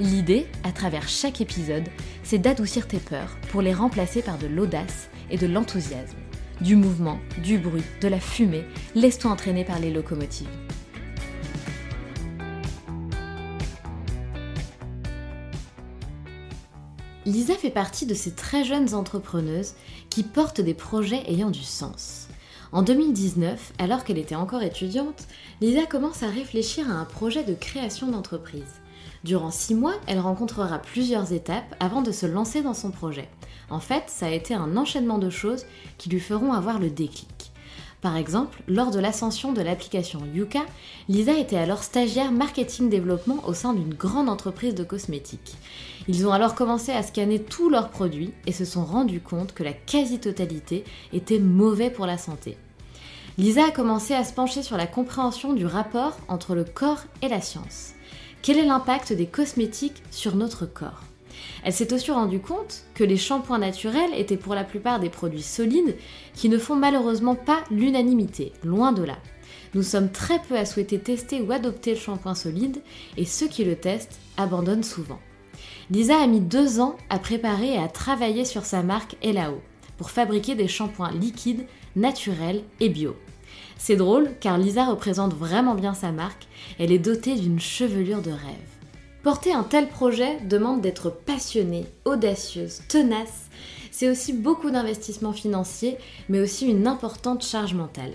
L'idée, à travers chaque épisode, c'est d'adoucir tes peurs pour les remplacer par de l'audace et de l'enthousiasme. Du mouvement, du bruit, de la fumée, laisse-toi entraîner par les locomotives. Lisa fait partie de ces très jeunes entrepreneuses qui portent des projets ayant du sens. En 2019, alors qu'elle était encore étudiante, Lisa commence à réfléchir à un projet de création d'entreprise. Durant six mois, elle rencontrera plusieurs étapes avant de se lancer dans son projet. En fait, ça a été un enchaînement de choses qui lui feront avoir le déclic. Par exemple, lors de l'ascension de l'application Yuka, Lisa était alors stagiaire marketing développement au sein d'une grande entreprise de cosmétiques. Ils ont alors commencé à scanner tous leurs produits et se sont rendus compte que la quasi-totalité était mauvais pour la santé. Lisa a commencé à se pencher sur la compréhension du rapport entre le corps et la science. Quel est l'impact des cosmétiques sur notre corps Elle s'est aussi rendue compte que les shampoings naturels étaient pour la plupart des produits solides qui ne font malheureusement pas l'unanimité, loin de là. Nous sommes très peu à souhaiter tester ou adopter le shampoing solide et ceux qui le testent abandonnent souvent. Lisa a mis deux ans à préparer et à travailler sur sa marque Elao pour fabriquer des shampoings liquides, naturels et bio. C'est drôle car Lisa représente vraiment bien sa marque, elle est dotée d'une chevelure de rêve. Porter un tel projet demande d'être passionnée, audacieuse, tenace. C'est aussi beaucoup d'investissements financiers, mais aussi une importante charge mentale.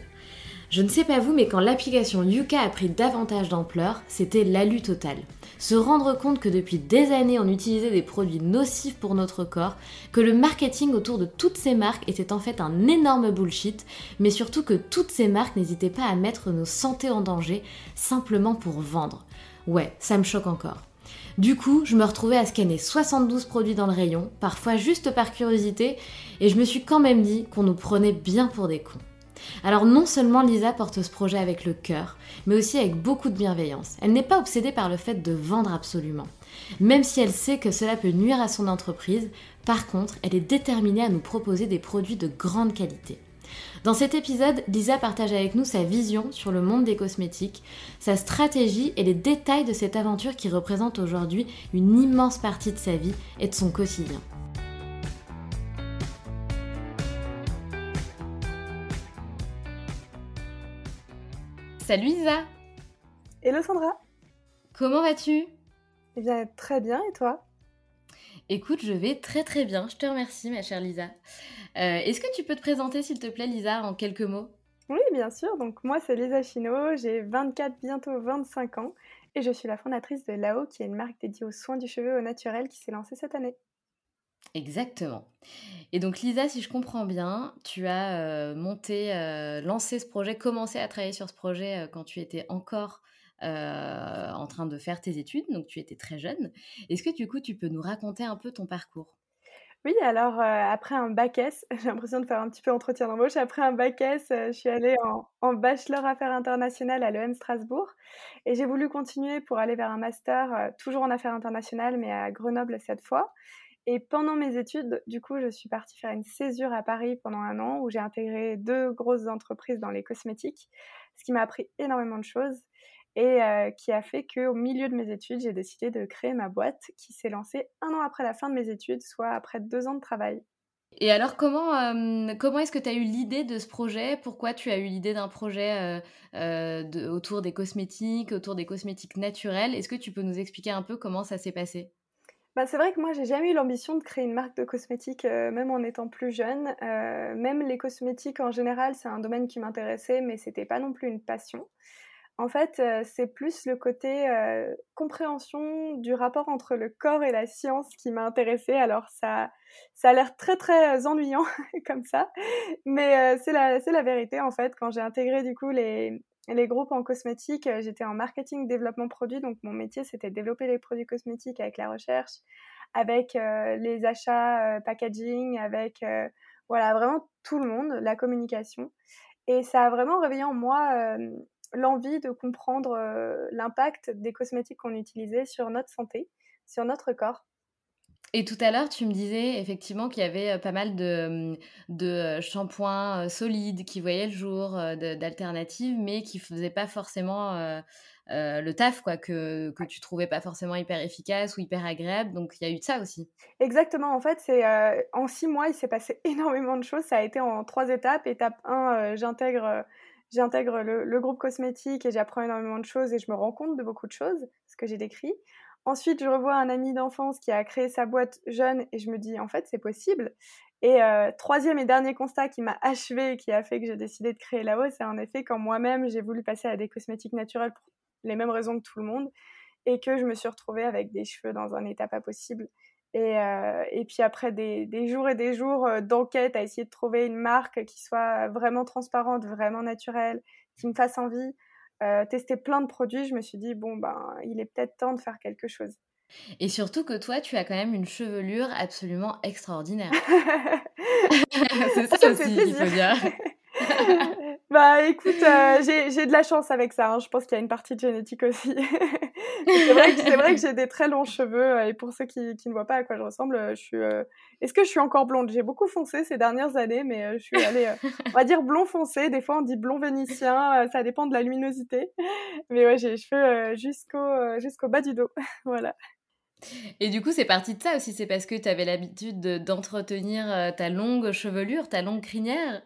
Je ne sais pas vous, mais quand l'application Yuka a pris davantage d'ampleur, c'était l'alu total. Se rendre compte que depuis des années on utilisait des produits nocifs pour notre corps, que le marketing autour de toutes ces marques était en fait un énorme bullshit, mais surtout que toutes ces marques n'hésitaient pas à mettre nos santé en danger simplement pour vendre. Ouais, ça me choque encore. Du coup, je me retrouvais à scanner 72 produits dans le rayon, parfois juste par curiosité, et je me suis quand même dit qu'on nous prenait bien pour des cons. Alors non seulement Lisa porte ce projet avec le cœur, mais aussi avec beaucoup de bienveillance. Elle n'est pas obsédée par le fait de vendre absolument. Même si elle sait que cela peut nuire à son entreprise, par contre, elle est déterminée à nous proposer des produits de grande qualité. Dans cet épisode, Lisa partage avec nous sa vision sur le monde des cosmétiques, sa stratégie et les détails de cette aventure qui représente aujourd'hui une immense partie de sa vie et de son quotidien. Salut Isa Hello Sandra. Comment vas-tu? Eh bien très bien et toi? Écoute, je vais très très bien, je te remercie ma chère Lisa. Euh, est-ce que tu peux te présenter s'il te plaît Lisa en quelques mots? Oui bien sûr, donc moi c'est Lisa Chino, j'ai 24 bientôt 25 ans. Et je suis la fondatrice de Lao qui est une marque dédiée aux soins du cheveu au naturel qui s'est lancée cette année. Exactement. Et donc Lisa, si je comprends bien, tu as euh, monté, euh, lancé ce projet, commencé à travailler sur ce projet euh, quand tu étais encore en train de faire tes études, donc tu étais très jeune. Est-ce que du coup tu peux nous raconter un peu ton parcours? Oui, alors après un bac S, j'ai l'impression de faire un petit peu entretien d'embauche, après un bac S, je suis allée en, en bachelor affaires internationales à l'EM Strasbourg et j'ai voulu continuer pour aller vers un master toujours en affaires internationales mais à Grenoble cette fois. Et pendant mes études, du coup, je suis partie faire une césure à Paris pendant un an où j'ai intégré deux grosses entreprises dans les cosmétiques, ce qui m'a appris énormément de choses et euh, qui a fait qu'au milieu de mes études, j'ai décidé de créer ma boîte qui s'est lancée un an après la fin de mes études, soit après deux ans de travail. Et alors, comment, euh, comment est-ce que tu as eu l'idée de ce projet? Pourquoi tu as eu l'idée d'un projet euh, autour des cosmétiques, autour des cosmétiques naturels? Est-ce que tu peux nous expliquer un peu comment ça s'est passé? Bah, c'est vrai que moi, j'ai jamais eu l'ambition de créer une marque de cosmétiques, euh, même en étant plus jeune. Euh, même les cosmétiques en général, c'est un domaine qui m'intéressait, mais c'était pas non plus une passion. En fait, euh, c'est plus le côté compréhension du rapport entre le corps et la science qui m'a intéressée. Alors ça, ça a l'air très très ennuyant comme ça, mais c'est la, c'est la vérité en fait. Quand j'ai intégré du coup les, les groupes en cosmétique, euh, j'étais en marketing, développement produit, donc mon métier c'était développer les produits cosmétiques avec la recherche, avec euh, les achats, euh, packaging, avec voilà vraiment tout le monde, la communication. Et ça a vraiment réveillé en moi l'envie de comprendre l'impact des cosmétiques qu'on utilisait sur notre santé, sur notre corps. Et tout à l'heure, tu me disais effectivement qu'il y avait pas mal de, de shampoings solides qui voyaient le jour, d'alternatives, mais qui ne faisaient pas forcément le taf, quoi, que, que tu trouvais pas forcément hyper efficace ou hyper agréable. Donc il y a eu de ça aussi. Exactement. En fait, c'est en six mois, il s'est passé énormément de choses. Ça a été en trois étapes. Étape 1, j'intègre le, groupe cosmétique et j'apprends énormément de choses et je me rends compte de beaucoup de choses, ce que j'ai décrit. Ensuite, je revois un ami d'enfance qui a créé sa boîte jeune et je me dis, en fait, c'est possible. Et euh, troisième et dernier constat qui m'a achevé et qui a fait que j'ai décidé de créer là-haut, c'est en effet quand moi-même j'ai voulu passer à des cosmétiques naturels pour les mêmes raisons que tout le monde et que je me suis retrouvée avec des cheveux dans un état pas possible. Et, euh, puis après des, des, jours et des jours euh, d'enquête à essayer de trouver une marque qui soit vraiment transparente, vraiment naturelle, qui me fasse envie, euh, tester plein de produits, je me suis dit, bon, ben, il est peut-être temps de faire quelque chose. Et surtout que toi, tu as quand même une chevelure absolument extraordinaire. c'est ça, aussi, il faut dire. bah écoute, euh, j'ai de la chance avec ça. Hein. Je pense qu'il y a une partie de génétique aussi. C'est vrai, que j'ai des très longs cheveux. Euh, et pour ceux qui, ne voient pas à quoi je ressemble, euh, je suis. Est-ce que je suis encore blonde? J'ai beaucoup foncé ces dernières années, mais je suis allée, on va dire blond foncé. Des fois, on dit blond vénitien. ça dépend de la luminosité. Mais ouais, j'ai les cheveux jusqu'au jusqu'au bas du dos. voilà. Et du coup, c'est parti de ça aussi. C'est parce que tu avais l'habitude d'entretenir ta longue chevelure, ta longue crinière?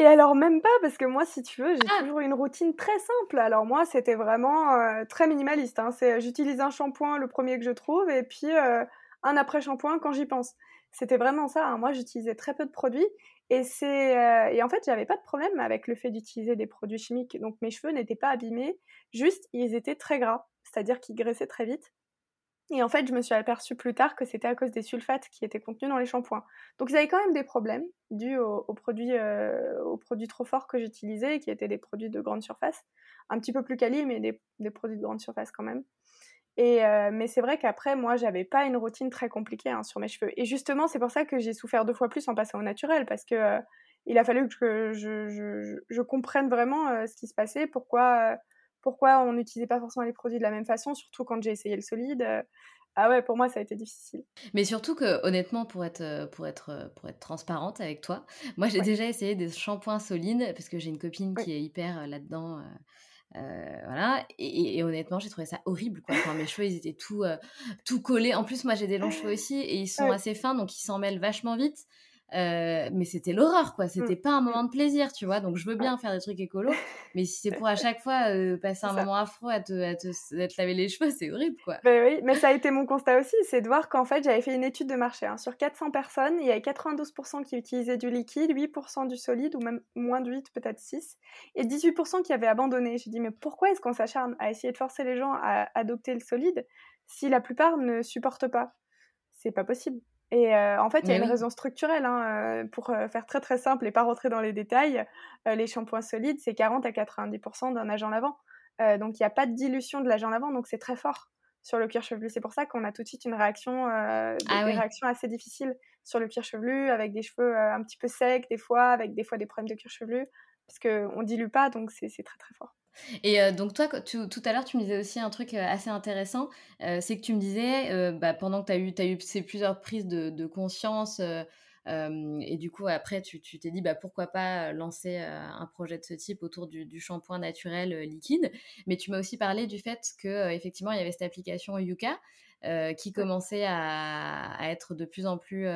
Et alors même pas, parce que moi, si tu veux, j'ai ah! toujours une routine très simple. Alors moi, c'était vraiment euh, très minimaliste. Hein. C'est, euh, j'utilise un shampoing, le premier que je trouve, et puis euh, un après-shampoing quand j'y pense. C'était vraiment ça. Hein. Moi, j'utilisais très peu de produits. Et, c'est, et en fait, j'avais pas de problème avec le fait d'utiliser des produits chimiques. Donc mes cheveux n'étaient pas abîmés, juste ils étaient très gras, c'est-à-dire qu'ils graissaient très vite. Et en fait, je me suis aperçue plus tard que c'était à cause des sulfates qui étaient contenus dans les shampoings. Donc ils avaient quand même des problèmes dus aux, produits, euh, aux produits trop forts que j'utilisais, qui étaient des produits de grande surface. Un petit peu plus quali, mais des, produits de grande surface quand même. Et euh, mais c'est vrai qu'après, moi, j'avais pas une routine très compliquée hein, sur mes cheveux. Et justement, c'est pour ça que j'ai souffert deux fois plus en passant au naturel, parce que euh, il a fallu que je, comprenne vraiment ce qui se passait, pourquoi pourquoi on n'utilisait pas forcément les produits de la même façon, surtout quand j'ai essayé le solide. Euh, ah ouais, pour moi, ça a été difficile. Mais surtout que, honnêtement, pour être, euh, pour être, euh, pour être transparente avec toi, moi, j'ai déjà essayé des shampoings solides parce que j'ai une copine qui est hyper là-dedans. voilà, et, honnêtement, j'ai trouvé ça horrible. Quoi. mes cheveux, ils étaient tout, tout collés. En plus, moi, j'ai des longs cheveux aussi et ils sont assez fins, donc ils s'en mêlent vachement vite. Euh, mais c'était l'horreur, quoi. C'était mmh. pas un moment de plaisir, tu vois. Donc, je veux bien faire des trucs écolos, mais si c'est pour à chaque fois euh, passer un moment affreux à te, à te, laver les cheveux, c'est horrible, quoi. Ben oui, mais ça a été mon constat aussi, c'est de voir qu'en fait, j'avais fait une étude de marché. Hein. Sur 400 personnes, il y avait 92% qui utilisaient du liquide, 8% du solide, ou même moins de 8, peut-être 6, et 18% qui avaient abandonné. J'ai dit, mais pourquoi est-ce qu'on s'acharne à essayer de forcer les gens à adopter le solide si la plupart ne supportent pas? C'est pas possible. Et euh, en fait, il y a une raison structurelle. Hein, euh, pour euh, faire très très simple et pas rentrer dans les détails, les shampoings solides, c'est 40 à 90% d'un agent lavant. donc il n'y a pas de dilution de l'agent lavant, donc c'est très fort sur le cuir chevelu. C'est pour ça qu'on a tout de suite une réaction, ah réactions assez difficiles sur le cuir chevelu, avec des cheveux un petit peu secs des fois, avec des fois des problèmes de cuir chevelu. parce qu'on dilue pas, donc c'est très très fort. Et donc toi, tout à l'heure, tu me disais aussi un truc assez intéressant, c'est que tu me disais, bah, pendant que tu as eu, as eu ces plusieurs prises de, de conscience, et du coup, après, tu t'es dit, bah, pourquoi pas lancer un projet de ce type autour du, shampoing naturel liquide. Mais tu m'as aussi parlé du fait que effectivement, il y avait cette application Yuka qui commençait à, être de plus en plus...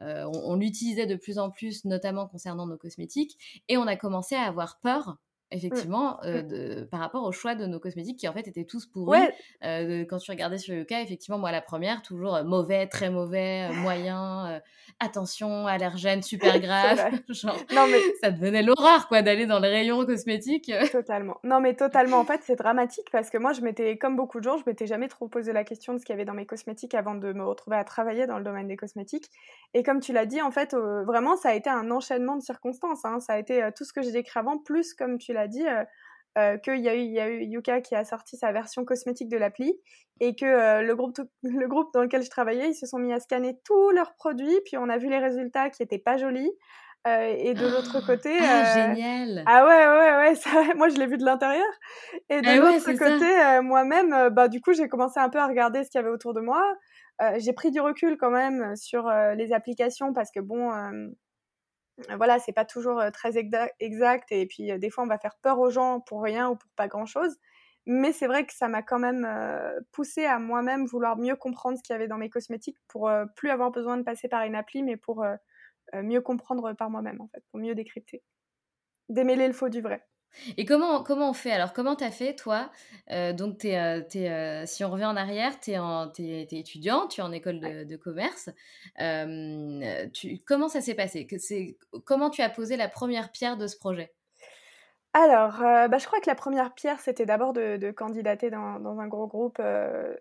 on l'utilisait de plus en plus, notamment concernant nos cosmétiques, et on a commencé à avoir peur. Effectivement, mmh. de, par rapport au choix de nos cosmétiques qui en fait étaient tous pourris. quand tu regardais sur le cas, effectivement, moi la première, toujours mauvais, très mauvais, moyen, attention, allergène, super grave. Genre, non, mais... ça devenait l'horreur quoi d'aller dans les rayons cosmétiques. totalement. Non mais totalement. En fait, c'est dramatique parce que moi, je m'étais, comme beaucoup de gens, je m'étais jamais trop posé la question de ce qu'il y avait dans mes cosmétiques avant de me retrouver à travailler dans le domaine des cosmétiques. Et comme tu l'as dit, en fait, vraiment, ça a été un enchaînement de circonstances. Hein. Ça a été tout ce que j'ai décrit avant, plus comme tu l'as dit euh, euh, qu'il y, a eu, y a eu Yuka qui a sorti sa version cosmétique de l'appli et que euh, le, groupe, le groupe dans lequel je travaillais, ils se sont mis à scanner tous leurs produits, puis on a vu les résultats qui étaient pas jolis. et de l'autre côté. Ah, génial! Ah ouais, ouais, ouais, ça, moi je l'ai vu de l'intérieur. Et de ah l'autre côté, moi-même, bah, du coup, j'ai commencé un peu à regarder ce qu'il y avait autour de moi. j'ai pris du recul quand même sur les applications parce que bon, voilà, c'est pas toujours très exact et puis des fois on va faire peur aux gens pour rien ou pour pas grand chose. Mais c'est vrai que ça m'a quand même poussé à moi-même vouloir mieux comprendre ce qu'il y avait dans mes cosmétiques pour plus avoir besoin de passer par une appli, mais pour mieux comprendre par moi-même en fait, pour mieux décrypter, démêler le faux du vrai. Et comment, comment on fait? Alors, comment tu as fait, toi? Euh, Donc, es, euh, euh, si on revient en arrière, tu es, es, étudiant, tu es en école de, commerce. tu, comment ça s'est passé? Comment tu as posé la première pierre de ce projet? Alors, bah, je crois que la première pierre, c'était d'abord de, candidater dans, dans, un gros groupe.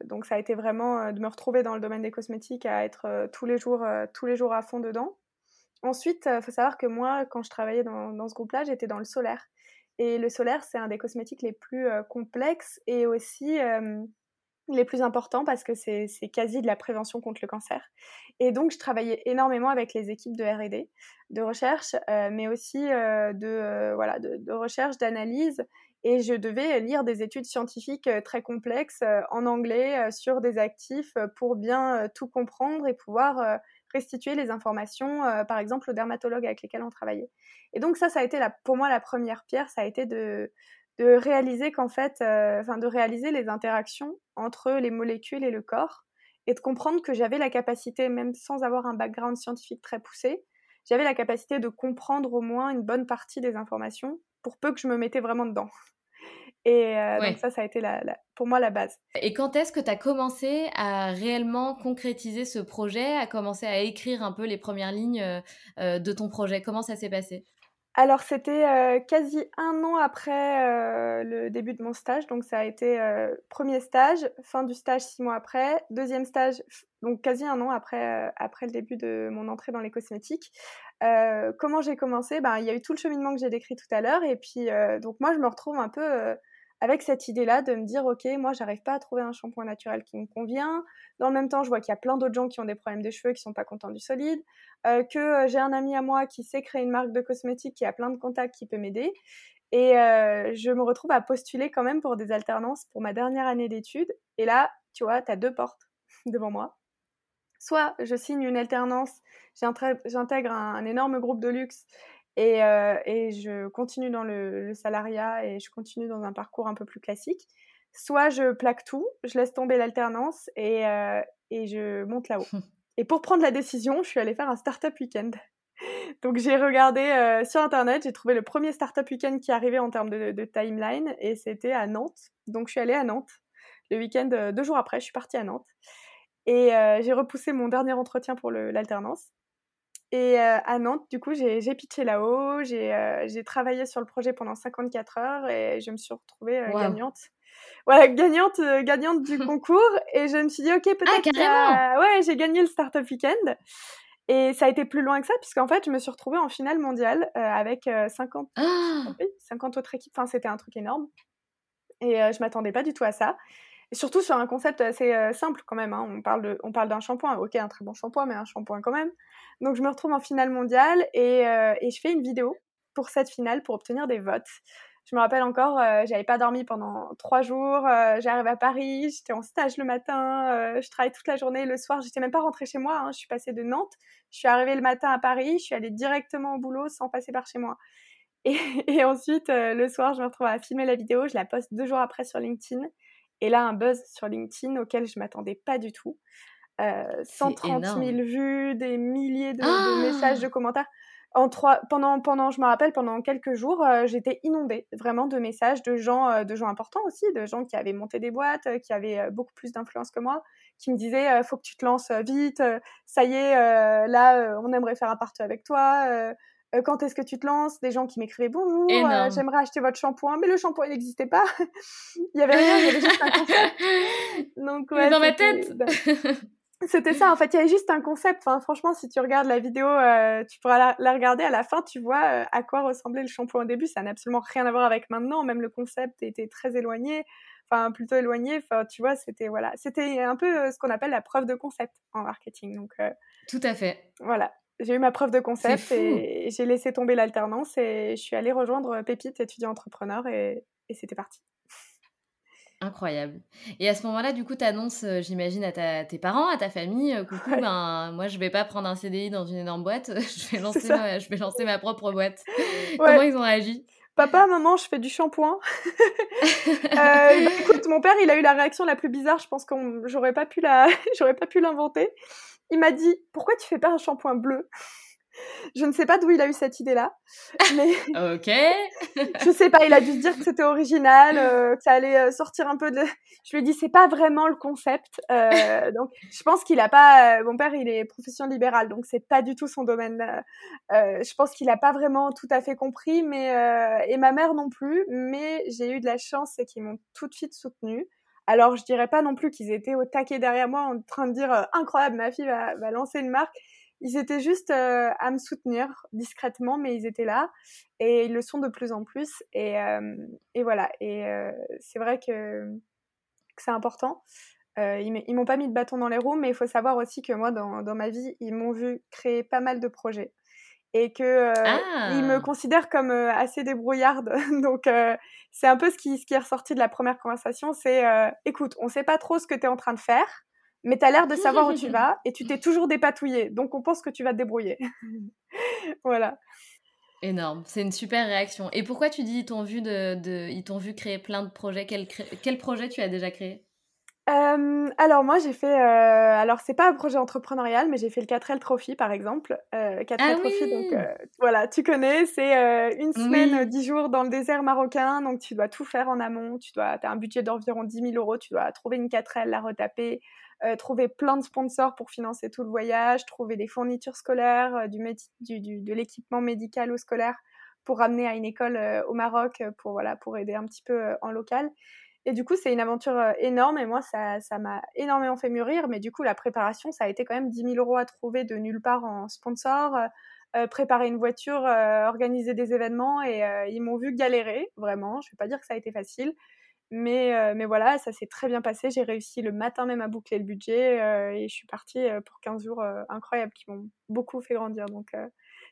donc, ça a été vraiment de me retrouver dans le domaine des cosmétiques, à être tous, les jours, tous les jours à fond dedans. Ensuite, il faut savoir que moi, quand je travaillais dans, dans ce groupe-là, j'étais dans le solaire. Et le solaire, c'est un des cosmétiques les plus complexes et aussi les plus importants parce que c'est quasi de la prévention contre le cancer. Et donc, je travaillais énormément avec les équipes de RD, de recherche, mais aussi de, voilà, de, recherche, d'analyse. Et je devais lire des études scientifiques très complexes en anglais sur des actifs pour bien tout comprendre et pouvoir restituer les informations, par exemple, aux dermatologues avec lesquels on travaillait. Et donc ça, ça a été la, pour moi la première pierre, ça a été de, de réaliser qu'en fait, euh, enfin de réaliser les interactions entre les molécules et le corps et de comprendre que j'avais la capacité, même sans avoir un background scientifique très poussé, j'avais la capacité de comprendre au moins une bonne partie des informations pour peu que je me mettais vraiment dedans. Et euh, donc ça, ça a été la, pour moi la base. Et quand est-ce que tu as commencé à réellement concrétiser ce projet, à commencer à écrire un peu les premières lignes euh, de ton projet? Comment ça s'est passé? Alors c'était euh, quasi un an après euh, le début de mon stage, donc ça a été euh, premier stage, fin du stage six mois après, deuxième stage, donc quasi un an après, après le début de mon entrée dans les cosmétiques. comment j'ai commencé? Ben, Il y a eu tout le cheminement que j'ai décrit tout à l'heure, et puis donc moi je me retrouve un peu avec cette idée-là de me dire, ok, moi, j'arrive pas à trouver un shampoing naturel qui me convient. Dans le même temps, je vois qu'il y a plein d'autres gens qui ont des problèmes de cheveux, qui sont pas contents du solide, euh, que euh, j'ai un ami à moi qui sait créer une marque de cosmétiques, qui a plein de contacts, qui peut m'aider. Et euh, je me retrouve à postuler quand même pour des alternances pour ma dernière année d'études. Et là, tu vois, tu as deux portes devant moi. Soit je signe une alternance, j'intègre un, énorme groupe de luxe et, euh, et je continue dans le, salariat et je continue dans un parcours un peu plus classique. Soit je plaque tout, je laisse tomber l'alternance et, euh, et je monte là-haut. et pour prendre la décision, je suis allée faire un startup week-end. Donc j'ai regardé euh, sur internet, j'ai trouvé le premier startup week-end qui arrivait en termes de, de timeline et c'était à Nantes. Donc je suis allée à Nantes. Le week-end, deux jours après, je suis partie à Nantes. Et j'ai repoussé mon dernier entretien pour l'alternance. Et euh, à Nantes, du coup, j'ai pitché là-haut, euh, j'ai travaillé sur le projet pendant 54 heures et je me suis retrouvée euh, gagnante. Voilà, gagnante, gagnante du concours. Et je me suis dit, ok, ah, peut-être. Ah, ouais, j'ai gagné le Startup Weekend. Et ça a été plus loin que ça, puisqu'en fait, je me suis retrouvée en finale mondiale avec 50, 50 autres équipes. Enfin, c'était un truc énorme. Et je m'attendais pas du tout à ça. Surtout sur un concept assez simple quand même. Hein. On parle d'un shampoing. Ok, un très bon shampoing, mais un shampoing quand même. Donc je me retrouve en finale mondiale et, euh, je fais une vidéo pour cette finale pour obtenir des votes. Je me rappelle encore, euh, j'avais pas dormi pendant trois jours. Euh, j'arrive à Paris, j'étais en stage le matin, euh, je travaille toute la journée. Le soir, j'étais même pas rentrée chez moi. Hein, je suis passée de Nantes. Je suis arrivée le matin à Paris. Je suis allée directement au boulot sans passer par chez moi. Et ensuite, le soir, je me retrouve à filmer la vidéo. Je la poste deux jours après sur LinkedIn. Et là, un buzz sur LinkedIn auquel je m'attendais pas du tout. 130 000 vues, des milliers de, de messages, de ah commentaires en trois, pendant, pendant, je me rappelle, pendant quelques jours, euh, j'étais inondée vraiment de messages de gens, euh, de gens importants aussi, de gens qui avaient monté des boîtes, euh, qui avaient beaucoup plus d'influence que moi, qui me disaient faut que tu te lances vite, ça y est, là, on aimerait faire un partout avec toi. Quand est-ce que tu te lances? Des gens qui m'écrivaient bonjour, j'aimerais acheter votre shampoing, mais le shampoing n'existait pas. il y avait rien, il y avait juste un concept. Donc ouais, dans ma tête. C'était ça, en fait, il y avait juste un concept. Enfin, franchement, si tu regardes la vidéo, euh, tu pourras la, regarder à la fin, tu vois euh, à quoi ressemblait le shampoing au début. Ça n'a absolument rien à voir avec maintenant. Même le concept était très éloigné, enfin plutôt éloigné. Enfin, tu vois, c'était voilà, c'était un peu euh, ce qu'on appelle la preuve de concept en marketing. Donc, tout à fait. Voilà, j'ai eu ma preuve de concept et j'ai laissé tomber l'alternance et je suis allée rejoindre Pépite, étudiant entrepreneur, et c'était parti. Incroyable. Et à ce moment-là, du coup, tu annonces, euh, j'imagine, à tes parents, à ta famille, euh, coucou, ben, moi, je vais pas prendre un CDI dans une énorme boîte, je vais lancer, ma, je vais lancer ma propre boîte. Comment ils ont réagi? Papa, maman, je fais du shampoing. euh, bah, écoute, mon père, il a eu la réaction la plus bizarre. Je pense que j'aurais pas pu la, j'aurais pas pu l'inventer. Il m'a dit, pourquoi tu fais pas un shampoing bleu? Je ne sais pas d'où il a eu cette idée-là. Mais... ok. je sais pas, il a dû se dire que c'était original, euh, que ça allait euh, sortir un peu de. Je lui ai dit, c'est pas vraiment le concept. Euh, donc, je pense qu'il a pas. mon père, il est profession libérale, donc c'est pas du tout son domaine. je pense qu'il a pas vraiment tout à fait compris, mais et ma mère non plus. Mais j'ai eu de la chance, c'est qu'ils m'ont tout de suite soutenue. Alors, je dirais pas non plus qu'ils étaient au taquet derrière moi en train de dire incroyable, ma fille va, va lancer une marque ils étaient juste euh, à me soutenir discrètement, mais ils étaient là et ils le sont de plus en plus. Et, euh, et voilà. Et euh, c'est vrai que, que c'est important. ils m'ont pas mis de bâton dans les roues, mais il faut savoir aussi que moi, dans, dans ma vie, ils m'ont vu créer pas mal de projets et que ils me ah! considèrent comme assez débrouillarde. Donc c'est un peu ce qui, ce qui est ressorti de la première conversation, c'est écoute, on sait pas trop ce que tu es en train de faire, mais tu as l'air de savoir où tu vas et tu t'es toujours dépatouillé. Donc on pense que tu vas te débrouiller. voilà. Énorme, c'est une super réaction. Et pourquoi tu dis ils t'ont vu, de, de, ils t'ont vu créer plein de projets? Quel, quel projet tu as déjà créé? Euh, alors moi j'ai fait, euh, alors c'est pas un projet entrepreneurial, mais j'ai fait le 4L Trophy par exemple. Euh, 4L ah Trophy, donc euh, voilà, tu connais, c'est une semaine, 10 jours dans le désert marocain, donc tu dois tout faire en amont, tu dois, as un budget d'environ 10 000 euros, tu dois trouver une 4L, la retaper, trouver plein de sponsors pour financer tout le voyage, trouver des fournitures scolaires, du, du, de l'équipement médical ou scolaire pour ramener à une école euh, au Maroc pour, voilà, pour aider un petit peu en local. Et du coup, c'est une aventure énorme et moi, ça, ça m'a énormément fait mûrir. Mais du coup, la préparation, ça a été quand même 10 000 euros à trouver de nulle part en sponsor, préparer une voiture, organiser des événements et ils m'ont vu galérer, vraiment. Je ne vais pas dire que ça a été facile. Mais, euh, mais voilà, ça s'est très bien passé. J'ai réussi le matin même à boucler le budget euh, et je suis partie euh, pour 15 jours incroyables qui m'ont beaucoup fait grandir. Donc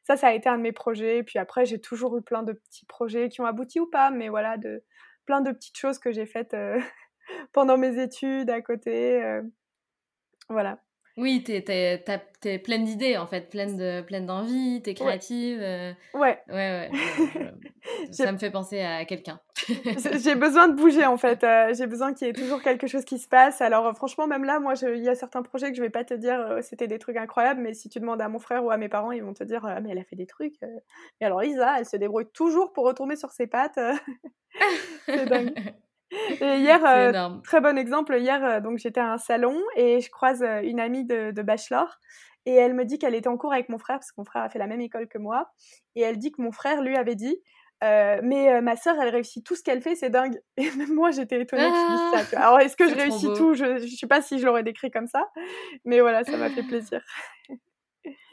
ça, ça a été un de mes projets. Et puis après, j'ai toujours eu plein de petits projets qui ont abouti ou pas, mais voilà, de, plein de petites choses que j'ai faites pendant mes études à côté. voilà. Oui, t'es es, es, pleine d'idées en fait, pleine de pleine d'envie, t'es créative. Ouais. Ouais, ouais. ça me fait penser à quelqu'un. j'ai besoin de bouger en fait. Euh, j'ai besoin qu'il y ait toujours quelque chose qui se passe. Alors euh, franchement, même là, moi, il y a certains projets que je vais pas te dire euh, c'était des trucs incroyables, mais si tu demandes à mon frère ou à mes parents, ils vont te dire mais elle a fait des trucs. Mais alors Lisa, elle se débrouille toujours pour retourner sur ses pattes. C'est dingue. Et hier, euh, très bon exemple, hier, euh, donc j'étais à un salon et je croise euh, une amie de, bachelor et elle me dit qu'elle était en cours avec mon frère parce que mon frère a fait la même école que moi et elle dit que mon frère lui avait dit mais ma sœur elle réussit tout ce qu'elle fait c'est dingue. Et même moi j'étais étonnée que je dise ça ah, alors est-ce que je réussis tout? Je, je sais pas si je l'aurais décrit comme ça mais voilà ça m'a fait plaisir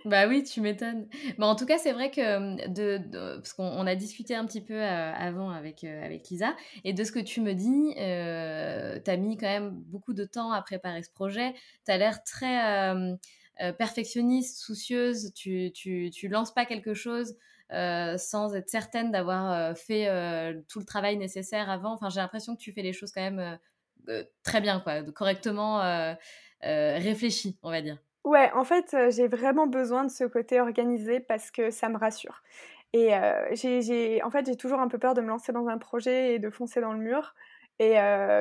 bah oui, tu m'étonnes. Mais en tout cas, c'est vrai que de, parce qu'on a discuté un petit peu avant avec avec Lisa et de ce que tu me dis, euh, tu as mis quand même beaucoup de temps à préparer ce projet. Tu as l'air très perfectionniste, soucieuse. Tu, tu tu lances pas quelque chose sans être certaine d'avoir fait tout le travail nécessaire avant. Enfin, j'ai l'impression que tu fais les choses quand même très bien, quoi, correctement réfléchi, on va dire. Ouais, en fait, j'ai vraiment besoin de ce côté organisé parce que ça me rassure. Et j'ai, en fait, j'ai toujours un peu peur de me lancer dans un projet et de foncer dans le mur. Et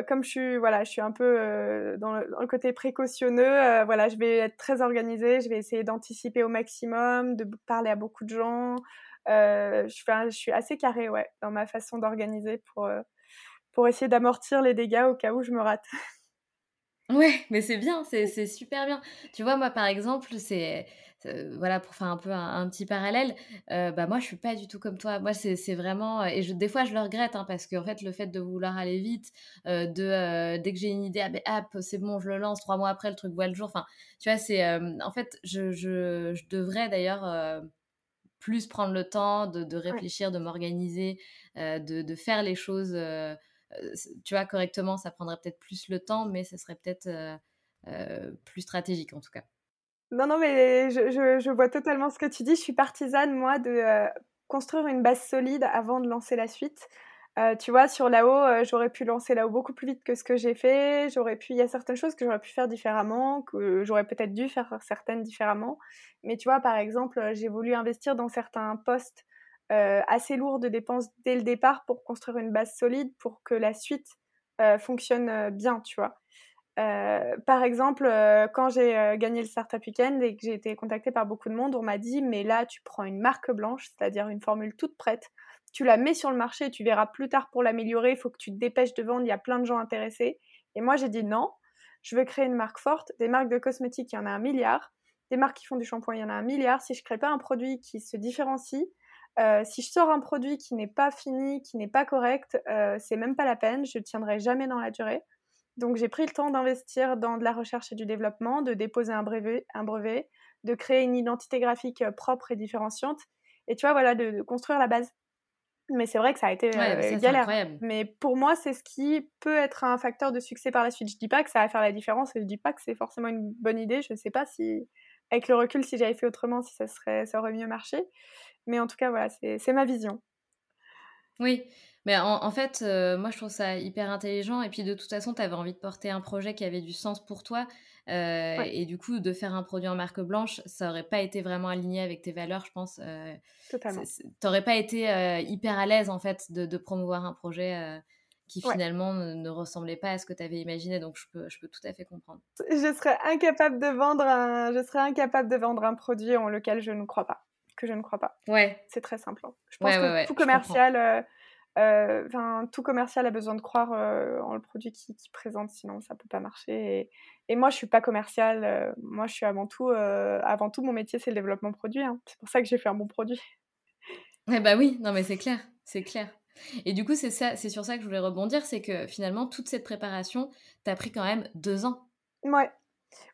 comme je suis, voilà, je suis un peu dans, le, côté précautionneux, voilà, je vais être très organisée, je vais essayer d'anticiper au maximum, de parler à beaucoup de gens. je, je suis assez carrée, ouais, dans ma façon d'organiser pour, pour essayer d'amortir les dégâts au cas où je me rate. Ouais, mais c'est bien, c'est super bien. Tu vois, moi, par exemple, c'est voilà pour faire un peu un, petit parallèle. bah moi, je suis pas du tout comme toi. Moi, c'est vraiment et je, des fois, je le regrette hein, parce qu'en fait, le fait de vouloir aller vite, de dès que j'ai une idée, ah, ben, c'est bon, je le lance. Trois mois après, le truc voit le jour. Enfin, tu vois, c'est en fait, je, je, je devrais d'ailleurs plus prendre le temps de, de réfléchir, de m'organiser, de, de, faire les choses tu vois, correctement, ça prendrait peut-être plus le temps, mais ça serait peut-être plus stratégique en tout cas. Non, non, mais je, je, vois totalement ce que tu dis. Je suis partisane, moi, de construire une base solide avant de lancer la suite. tu vois, sur là-haut, j'aurais pu lancer là-haut beaucoup plus vite que ce que j'ai fait. J'aurais pu, il y a certaines choses que j'aurais pu faire différemment, que j'aurais peut-être dû faire certaines différemment. Mais tu vois, par exemple, j'ai voulu investir dans certains postes euh, assez lourd de dépenses dès le départ pour construire une base solide pour que la suite euh, fonctionne euh, bien, tu vois. par exemple, quand j'ai gagné le Startup Weekend et que j'ai été contactée par beaucoup de monde, on m'a dit mais là tu prends une marque blanche, c'est-à-dire une formule toute prête, tu la mets sur le marché, tu verras plus tard pour l'améliorer, il faut que tu te dépêches de vendre, il y a plein de gens intéressés. Et moi j'ai dit non, je veux créer une marque forte, des marques de cosmétiques, il y en a un milliard, des marques qui font du shampoing, il y en a un milliard. Si je crée pas un produit qui se différencie, euh, si je sors un produit qui n'est pas fini, qui n'est pas correct, euh, c'est même pas la peine, je ne tiendrai jamais dans la durée. Donc j'ai pris le temps d'investir dans de la recherche et du développement, de déposer un brevet, un brevet de créer une identité graphique euh, propre et différenciante, et tu vois, voilà, de, construire la base. Mais c'est vrai que ça a été galère. Mais pour moi, c'est ce qui peut être un facteur de succès par la suite. Je dis pas que ça va faire la différence et je dis pas que c'est forcément une bonne idée. Je ne sais pas si, avec le recul, si j'avais fait autrement, si ça, serait, ça aurait mieux marché. Mais en tout cas, voilà, c'est ma vision. Oui, mais en, fait, euh, moi je trouve ça hyper intelligent. Et puis de toute façon, tu avais envie de porter un projet qui avait du sens pour toi. Euh, et du coup, de faire un produit en marque blanche, ça aurait pas été vraiment aligné avec tes valeurs, je pense. Euh, Totalement. n'aurais pas été hyper à l'aise en fait de, promouvoir un projet qui finalement ne, ressemblait pas à ce que tu avais imaginé. Donc je peux, je peux tout à fait comprendre. Je serais incapable de vendre un, je serais incapable de vendre un produit en lequel je ne crois pas que je ne crois pas. Ouais. C'est très simple. Hein. Je pense que tout commercial, euh, euh, tout commercial a besoin de croire euh, en le produit qu'il qui présente, sinon ça peut pas marcher. Et, moi, je suis pas commercial. moi, je suis avant tout, avant tout, mon métier c'est le développement produit. Hein. C'est pour ça que j'ai fait un bon produit. Eh bah oui, non mais c'est clair, c'est clair. Et du coup, c'est ça, c'est sur ça que je voulais rebondir, c'est que finalement, toute cette préparation, t'as pris quand même deux ans. Ouais,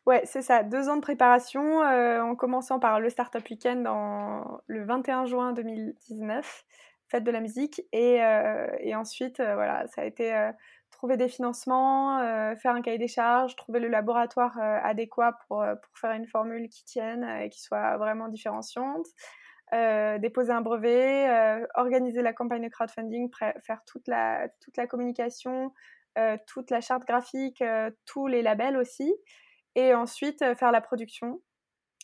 Ouais, c'est ça. Deux ans de préparation, euh, en commençant par le Startup Weekend en, le 21 juin 2019, fête de la musique. Et, euh, et ensuite, euh, voilà, ça a été trouver des financements, faire un cahier des charges, trouver le laboratoire adéquat pour, pour faire une formule qui tienne et qui soit vraiment différenciante. Déposer un brevet, organiser la campagne de crowdfunding, faire toute la, toute la communication, toute la charte graphique, tous les labels aussi et ensuite euh, faire la production.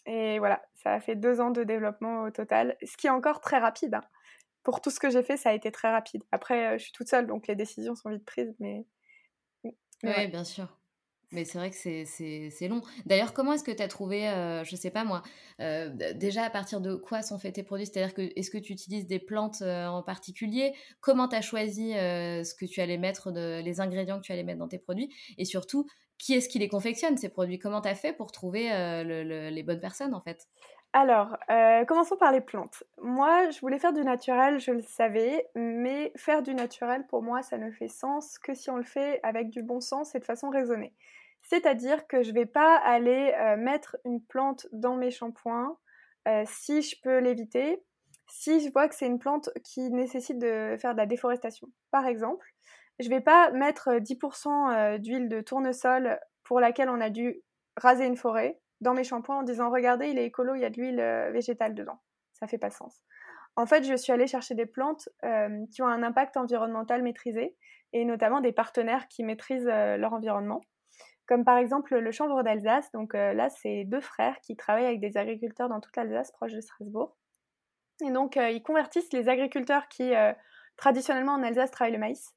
Et voilà, ça a fait deux ans de développement au total, ce qui est encore très rapide. Hein. Pour tout ce que j'ai fait, ça a été très rapide. Après, euh, je suis toute seule, donc les décisions sont vite prises, mais... oui, bien sûr. Mais c'est vrai que c'est long. D'ailleurs, comment est-ce que tu as trouvé, euh, je sais pas moi, déjà à partir de quoi sont faits tes produits? C'est-à-dire que est-ce que tu utilises des plantes en particulier? Comment tu as choisi ce que tu allais mettre, de, les ingrédients que tu allais mettre dans tes produits? Et surtout, qui est-ce qui les confectionne, ces produits? Comment tu as fait pour trouver euh, les bonnes personnes, en fait? Alors, euh, commençons par les plantes. Moi, je voulais faire du naturel, je le savais, mais faire du naturel, pour moi, ça ne fait sens que si on le fait avec du bon sens et de façon raisonnée. C'est-à-dire que je ne vais pas aller euh, mettre une plante dans mes shampoings si je peux l'éviter, si je vois que c'est une plante qui nécessite de faire de la déforestation. Par exemple, je vais pas mettre 10% euh, euh, d'huile de tournesol pour laquelle on a dû raser une forêt dans mes shampoings en disant regardez il est écolo, il y a de l'huile euh, végétale dedans. Ça fait pas sens. En fait, je suis allée chercher des plantes qui ont un impact environnemental maîtrisé et notamment des partenaires qui maîtrisent leur environnement. Comme par exemple le chanvre d'Alsace. Donc là, c'est deux frères qui travaillent avec des agriculteurs dans toute l'Alsace, proche de Strasbourg. Et donc, ils convertissent les agriculteurs qui, traditionnellement en Alsace, travaillent le maïs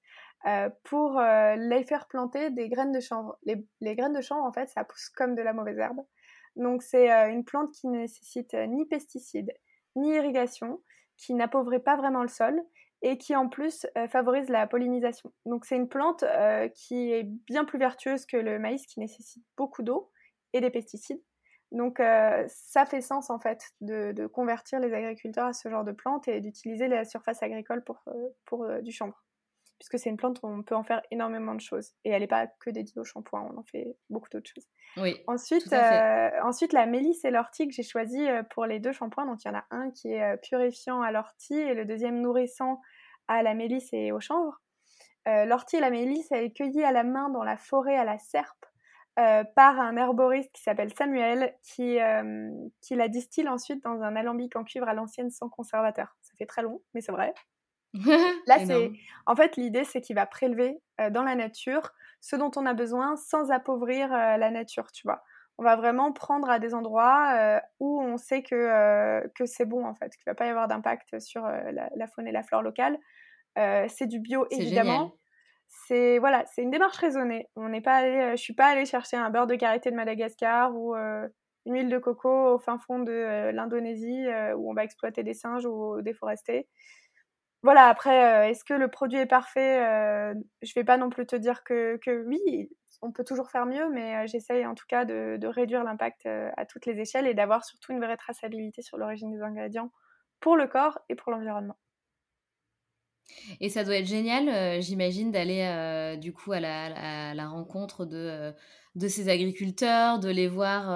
pour les faire planter des graines de chanvre. Les, les, graines de chanvre, en fait, ça pousse comme de la mauvaise herbe. Donc, c'est une plante qui ne nécessite ni pesticides, ni irrigation, qui n'appauvrit pas vraiment le sol et qui en plus favorise la pollinisation. Donc c'est une plante qui est bien plus vertueuse que le maïs qui nécessite beaucoup d'eau et des pesticides. Donc ça fait sens en fait de, convertir les agriculteurs à ce genre de plante et d'utiliser la surface agricole pour, pour du chanvre puisque c'est une plante où on peut en faire énormément de choses. Et elle n'est pas que dédiée au shampoing, on en fait beaucoup d'autres choses. Oui. Ensuite, euh, ensuite la mélisse et l'ortie que j'ai choisi euh, pour les deux shampoings. Donc il y en a un qui est euh, purifiant à l'ortie et le deuxième nourrissant à la mélisse et au chanvre. l'ortie et la mélisse, elle est cueillie à la main dans la forêt à la serpe. par un herboriste qui s'appelle Samuel, qui, qui la distille ensuite dans un alambic en cuivre à l'ancienne sans conservateur. Ça fait très long, mais c'est vrai. Là, c'est en fait l'idée, c'est qu'il va prélever dans la nature ce dont on a besoin sans appauvrir la nature, tu vois. On va vraiment prendre à des endroits où on sait que, que c'est bon en fait, qu'il va pas y avoir d'impact sur la, faune et la flore locale. c'est du bio évidemment. C'est voilà, c'est une démarche raisonnée. On n'est pas allé, je suis pas allée chercher un beurre de karité de Madagascar ou une huile de coco au fin fond de l'Indonésie où on va exploiter des singes ou déforester voilà, après, euh, est-ce que le produit est parfait Je euh, Je vais pas non plus te dire que, oui, on peut toujours faire mieux, mais euh, j'essaye en tout cas de, réduire l'impact à toutes les échelles et d'avoir surtout une vraie traçabilité sur l'origine des ingrédients pour le corps et pour l'environnement. Et ça doit être génial, j'imagine, d'aller du coup à la, rencontre de, de, ces agriculteurs, de les voir,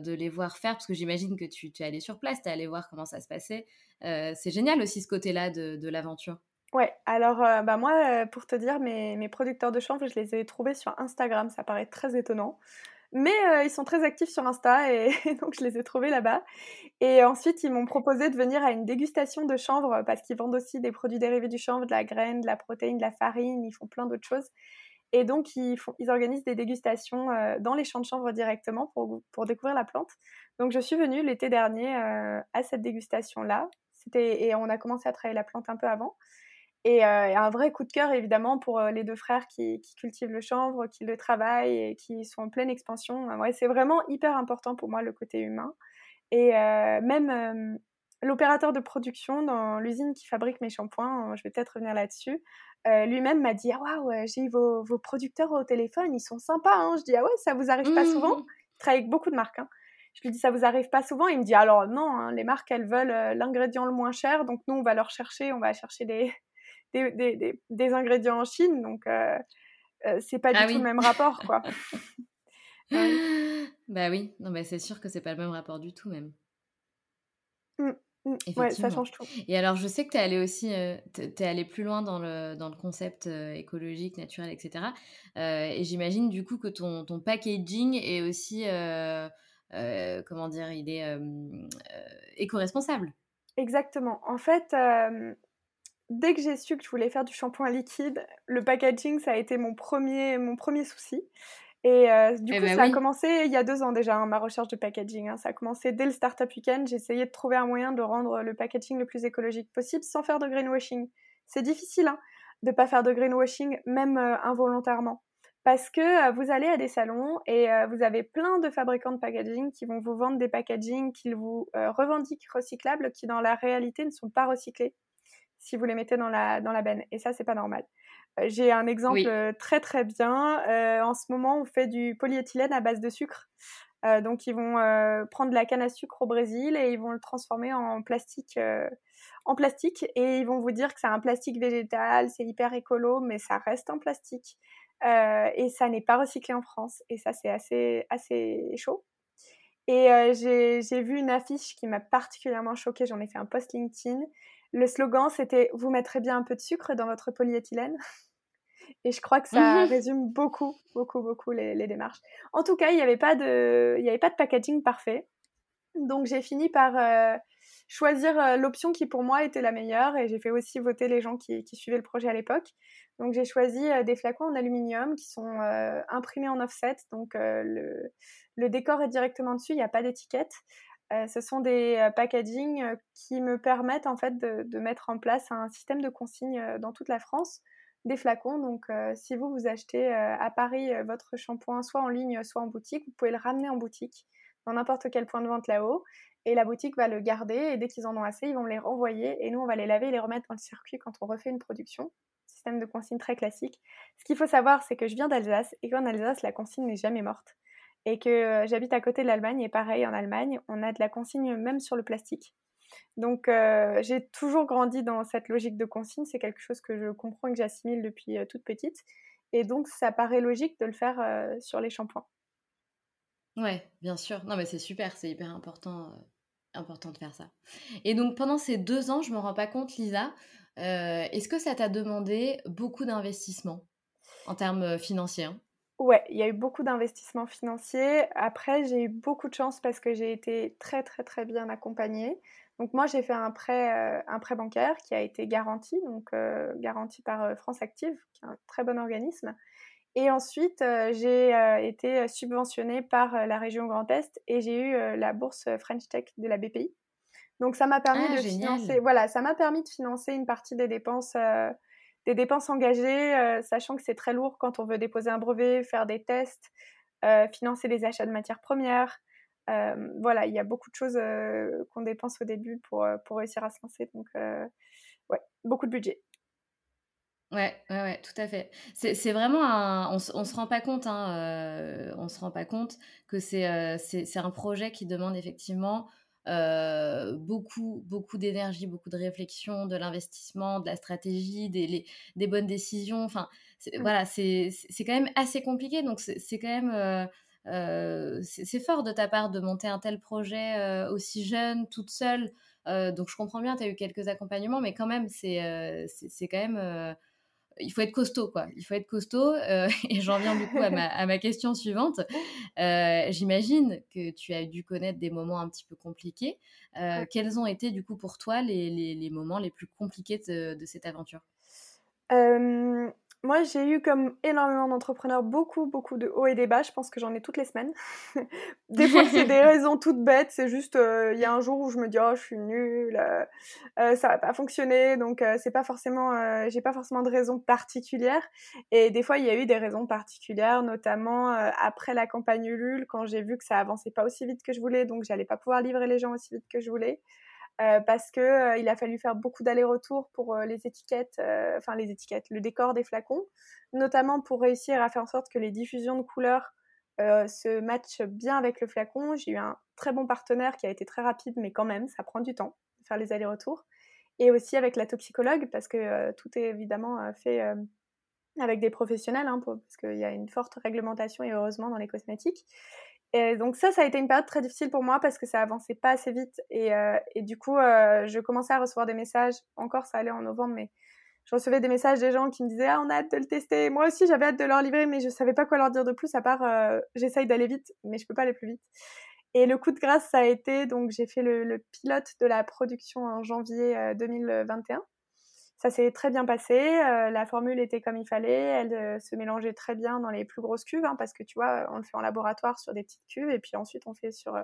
de les voir faire, parce que j'imagine que tu, es allé sur place, tu es allé voir comment ça se passait. Euh, c'est génial aussi ce côté-là de, l'aventure. Ouais, alors euh, bah moi, euh, pour te dire, mes, mes, producteurs de chanvre, je les ai trouvés sur Instagram, ça paraît très étonnant. Mais ils sont très actifs sur Insta et, donc je les ai trouvés là-bas. Et ensuite, ils m'ont proposé de venir à une dégustation de chanvre parce qu'ils vendent aussi des produits dérivés du chanvre, de la graine, de la protéine, de la farine, ils font plein d'autres choses. Et donc, ils, organisent des dégustations dans les champs de chanvre directement pour, pour découvrir la plante. Donc, je suis venue l'été dernier à cette dégustation-là et on a commencé à travailler la plante un peu avant. Et, euh, un vrai coup de cœur évidemment pour euh, les deux frères qui, cultivent le chanvre, qui le travaillent et qui sont en pleine expansion. Ouais, c'est vraiment hyper important pour moi le côté humain. Et euh, même l'opérateur de production dans l'usine qui fabrique mes shampoings, je vais peut-être revenir là-dessus, lui-même m'a dit ah, Waouh, j'ai vos, vos, producteurs au téléphone, ils sont sympas. Hein. Je dis Ah ouais, ça vous arrive pas souvent mmh. Il travaille avec beaucoup de marques. Hein. Je lui dis, ça vous arrive pas souvent Il me dit, alors non, hein, les marques, elles veulent euh, l'ingrédient le moins cher, donc nous, on va leur chercher, on va chercher des, des, des, des, ingrédients en Chine, donc euh, euh c'est pas ah du tout le même rapport, quoi. Bah oui, non, bah c'est sûr que c'est pas le même rapport du tout, même. Mmh, mmh. Ouais, ça change tout. Et alors, je sais que tu es allé aussi, euh, es allé plus loin dans le, dans le concept écologique, naturel, etc. et j'imagine du coup que ton, ton packaging est aussi comment dire, il est éco-responsable. Exactement. En fait, dès que j'ai su que je voulais faire du shampoing liquide, le packaging, ça a été mon premier, mon premier souci. Et du eh coup, ben ça a commencé il y a deux ans déjà, hein, ma recherche de packaging. Hein. Ça a commencé dès le Startup Weekend. J'ai essayé de trouver un moyen de rendre le packaging le plus écologique possible sans faire de greenwashing. C'est difficile hein, de ne pas faire de greenwashing, même involontairement parce que vous allez à des salons et vous avez plein de fabricants de packaging qui vont vous vendre des packaging qu'ils vous revendiquent recyclables qui dans la réalité ne sont pas recyclés si vous les mettez dans la, dans la benne. Et ça, c'est pas normal. J'ai un exemple très très bien. en ce moment, on fait du polyéthylène à base de sucre. donc, ils vont prendre de la canne à sucre au Brésil et ils vont le transformer en plastique, en plastique. Et ils vont vous dire que c'est un plastique végétal, c'est hyper écolo, mais ça reste en plastique. Euh, et ça n'est pas recyclé en France. Et ça, c'est assez, assez chaud. Et euh, j'ai vu une affiche qui m'a particulièrement choquée. J'en ai fait un post LinkedIn. Le slogan, c'était Vous mettrez bien un peu de sucre dans votre polyéthylène. Et je crois que ça résume beaucoup, beaucoup, beaucoup les, démarches. En tout cas, il n'y avait, pas de, il avait pas de packaging parfait. Donc j'ai fini par, euh, choisir l'option qui pour moi était la meilleure et j'ai fait aussi voter les gens qui, suivaient le projet à l'époque. Donc j'ai choisi des flacons en aluminium qui sont imprimés en offset, donc le, décor est directement dessus, il n'y a pas d'étiquette. Ce sont des packaging qui me permettent en fait de, mettre en place un système de consigne dans toute la France des flacons. Donc, si vous vous achetez à Paris votre shampoing, soit en ligne, soit en boutique, vous pouvez le ramener en boutique dans n'importe quel point de vente là-haut. Et la boutique va le garder et dès qu'ils en ont assez, ils vont les renvoyer et nous, on va les laver et les remettre dans le circuit quand on refait une production. Système de consigne très classique. Ce qu'il faut savoir, c'est que je viens d'Alsace et qu'en Alsace, la consigne n'est jamais morte. Et que j'habite à côté de l'Allemagne et pareil, en Allemagne, on a de la consigne même sur le plastique. Donc j'ai toujours grandi dans cette logique de consigne, c'est quelque chose que je comprends et que j'assimile depuis toute petite. Et donc ça paraît logique de le faire sur les shampoings. Ouais, bien sûr. Non, mais c'est super, c'est hyper important, euh, important de faire ça. Et donc, pendant ces deux ans, je me rends pas compte, Lisa, euh, est-ce que ça t'a demandé beaucoup d'investissement en termes euh, financiers hein? Ouais, il y a eu beaucoup d'investissements financiers. Après, j'ai eu beaucoup de chance parce que j'ai été très, très, très bien accompagnée. Donc, moi, j'ai fait un prêt, un prêt bancaire qui a été garanti, donc garanti par France Active, qui est un très bon organisme. Et ensuite, euh, j'ai euh, été subventionnée par euh, la région Grand Est et j'ai eu la bourse French Tech de la BPI. Donc ça m'a permis ah, de financer, voilà, ça m'a permis de financer une partie des dépenses, des dépenses engagées, sachant que c'est très lourd quand on veut déposer un brevet, faire des tests, financer les achats de matières premières. voilà, il y a beaucoup de choses qu'on dépense au début pour, pour réussir à se lancer. Donc, ouais, beaucoup de budget. Ouais, ouais, ouais, tout à fait. C'est vraiment un. On, on se rend pas compte, hein, euh, on se rend pas compte que euh, c'est un projet qui demande effectivement euh, beaucoup, beaucoup d'énergie, beaucoup de réflexion, de l'investissement, de la stratégie, des, des bonnes décisions. Enfin, mmh. voilà, c'est quand même assez compliqué. Donc, c'est quand même. c'est fort de ta part de monter un tel projet aussi jeune, toute seule. donc, je comprends bien, tu as eu quelques accompagnements, mais quand même, c'est c'est quand même il faut être costaud, quoi. Il faut être costaud. Euh, et j'en viens du coup à ma, question suivante. Euh, j'imagine que tu as dû connaître des moments un petit peu compliqués. Euh, quels ont été du coup pour toi les, moments les plus compliqués de, de cette aventure? Moi, j'ai eu comme énormément d'entrepreneurs beaucoup, beaucoup de hauts et des bas. Je pense que j'en ai toutes les semaines. des fois, c'est des raisons toutes bêtes. C'est juste, euh, il y a un jour où je me dis, oh, je suis nulle, euh, euh, ça va pas fonctionner. Donc, c'est pas forcément, j'ai pas forcément de raisons particulières. Et des fois, il y a eu des raisons particulières, notamment après la campagne Ulule, quand j'ai vu que ça avançait pas aussi vite que je voulais, donc j'allais pas pouvoir livrer les gens aussi vite que je voulais. Euh, parce que euh, il a fallu faire beaucoup d'allers-retours pour euh, les étiquettes, enfin les étiquettes, le décor des flacons, notamment pour réussir à faire en sorte que les diffusions de couleurs se matchent bien avec le flacon. J'ai eu un très bon partenaire qui a été très rapide, mais quand même, ça prend du temps de faire les allers-retours. Et aussi avec la toxicologue, parce que tout est évidemment fait avec des professionnels, hein, parce qu'il y a une forte réglementation et heureusement dans les cosmétiques. Et donc ça, ça a été une période très difficile pour moi parce que ça avançait pas assez vite et, euh, du coup, euh, je commençais à recevoir des messages. Encore, ça allait en novembre, mais je recevais des messages des gens qui me disaient ah on a hâte de le tester. Moi aussi, j'avais hâte de leur livrer, mais je savais pas quoi leur dire de plus à part euh, j'essaye d'aller vite, mais je peux pas aller plus vite. Et le coup de grâce, ça a été donc j'ai fait le, pilote de la production en janvier 2021 ça s'est très bien passé. Euh, la formule était comme il fallait. Elle euh, se mélangeait très bien dans les plus grosses cuves, hein, parce que tu vois, on le fait en laboratoire sur des petites cuves, et puis ensuite on fait sur euh,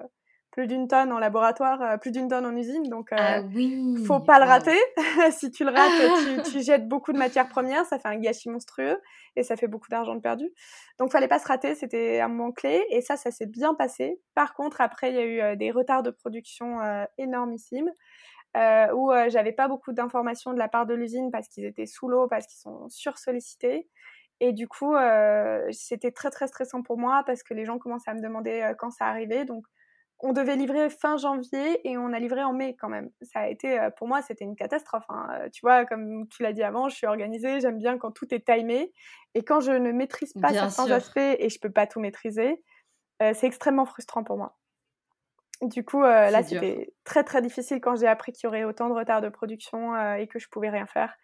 plus d'une tonne en laboratoire, plus d'une tonne en usine. Donc, ah oui. faut pas le rater. si tu le rates, tu, tu, jettes beaucoup de matières premières. Ça fait un gâchis monstrueux et ça fait beaucoup d'argent de perdu. Donc, fallait pas se rater. C'était un moment clé. Et ça, ça s'est bien passé. Par contre, après, il y a eu des retards de production énormissimes euh, où euh, j'avais pas beaucoup d'informations de la part de l'usine parce qu'ils étaient sous l'eau, parce qu'ils sont sursollicités. Et du coup, euh, c'était très très stressant pour moi parce que les gens commençaient à me demander quand ça arrivait. Donc, on devait livrer fin janvier et on a livré en mai quand même. Ça a été, pour moi, c'était une catastrophe. Hein. Tu vois, comme tu l'as dit avant, je suis organisée, j'aime bien quand tout est timé. Et quand je ne maîtrise pas certains aspects et je peux pas tout maîtriser, c'est extrêmement frustrant pour moi. Du coup, euh, là, c'était très très difficile quand j'ai appris qu'il y aurait autant de retard de production euh, et que je pouvais rien faire.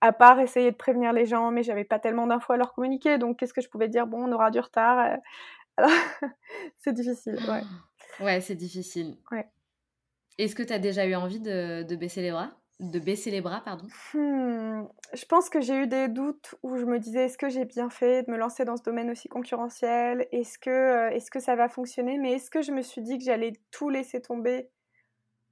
À part essayer de prévenir les gens, mais j'avais pas tellement d'infos à leur communiquer. Donc, qu'est-ce que je pouvais dire? Bon, on aura du retard. Euh. Alors, c'est difficile, ouais. Ouais, c'est difficile. Ouais. Est-ce que tu as déjà eu envie de, baisser les bras? De baisser les bras, pardon hmm, Je pense que j'ai eu des doutes où je me disais est-ce que j'ai bien fait de me lancer dans ce domaine aussi concurrentiel? Est-ce que, euh, est que ça va fonctionner? Mais est-ce que je me suis dit que j'allais tout laisser tomber?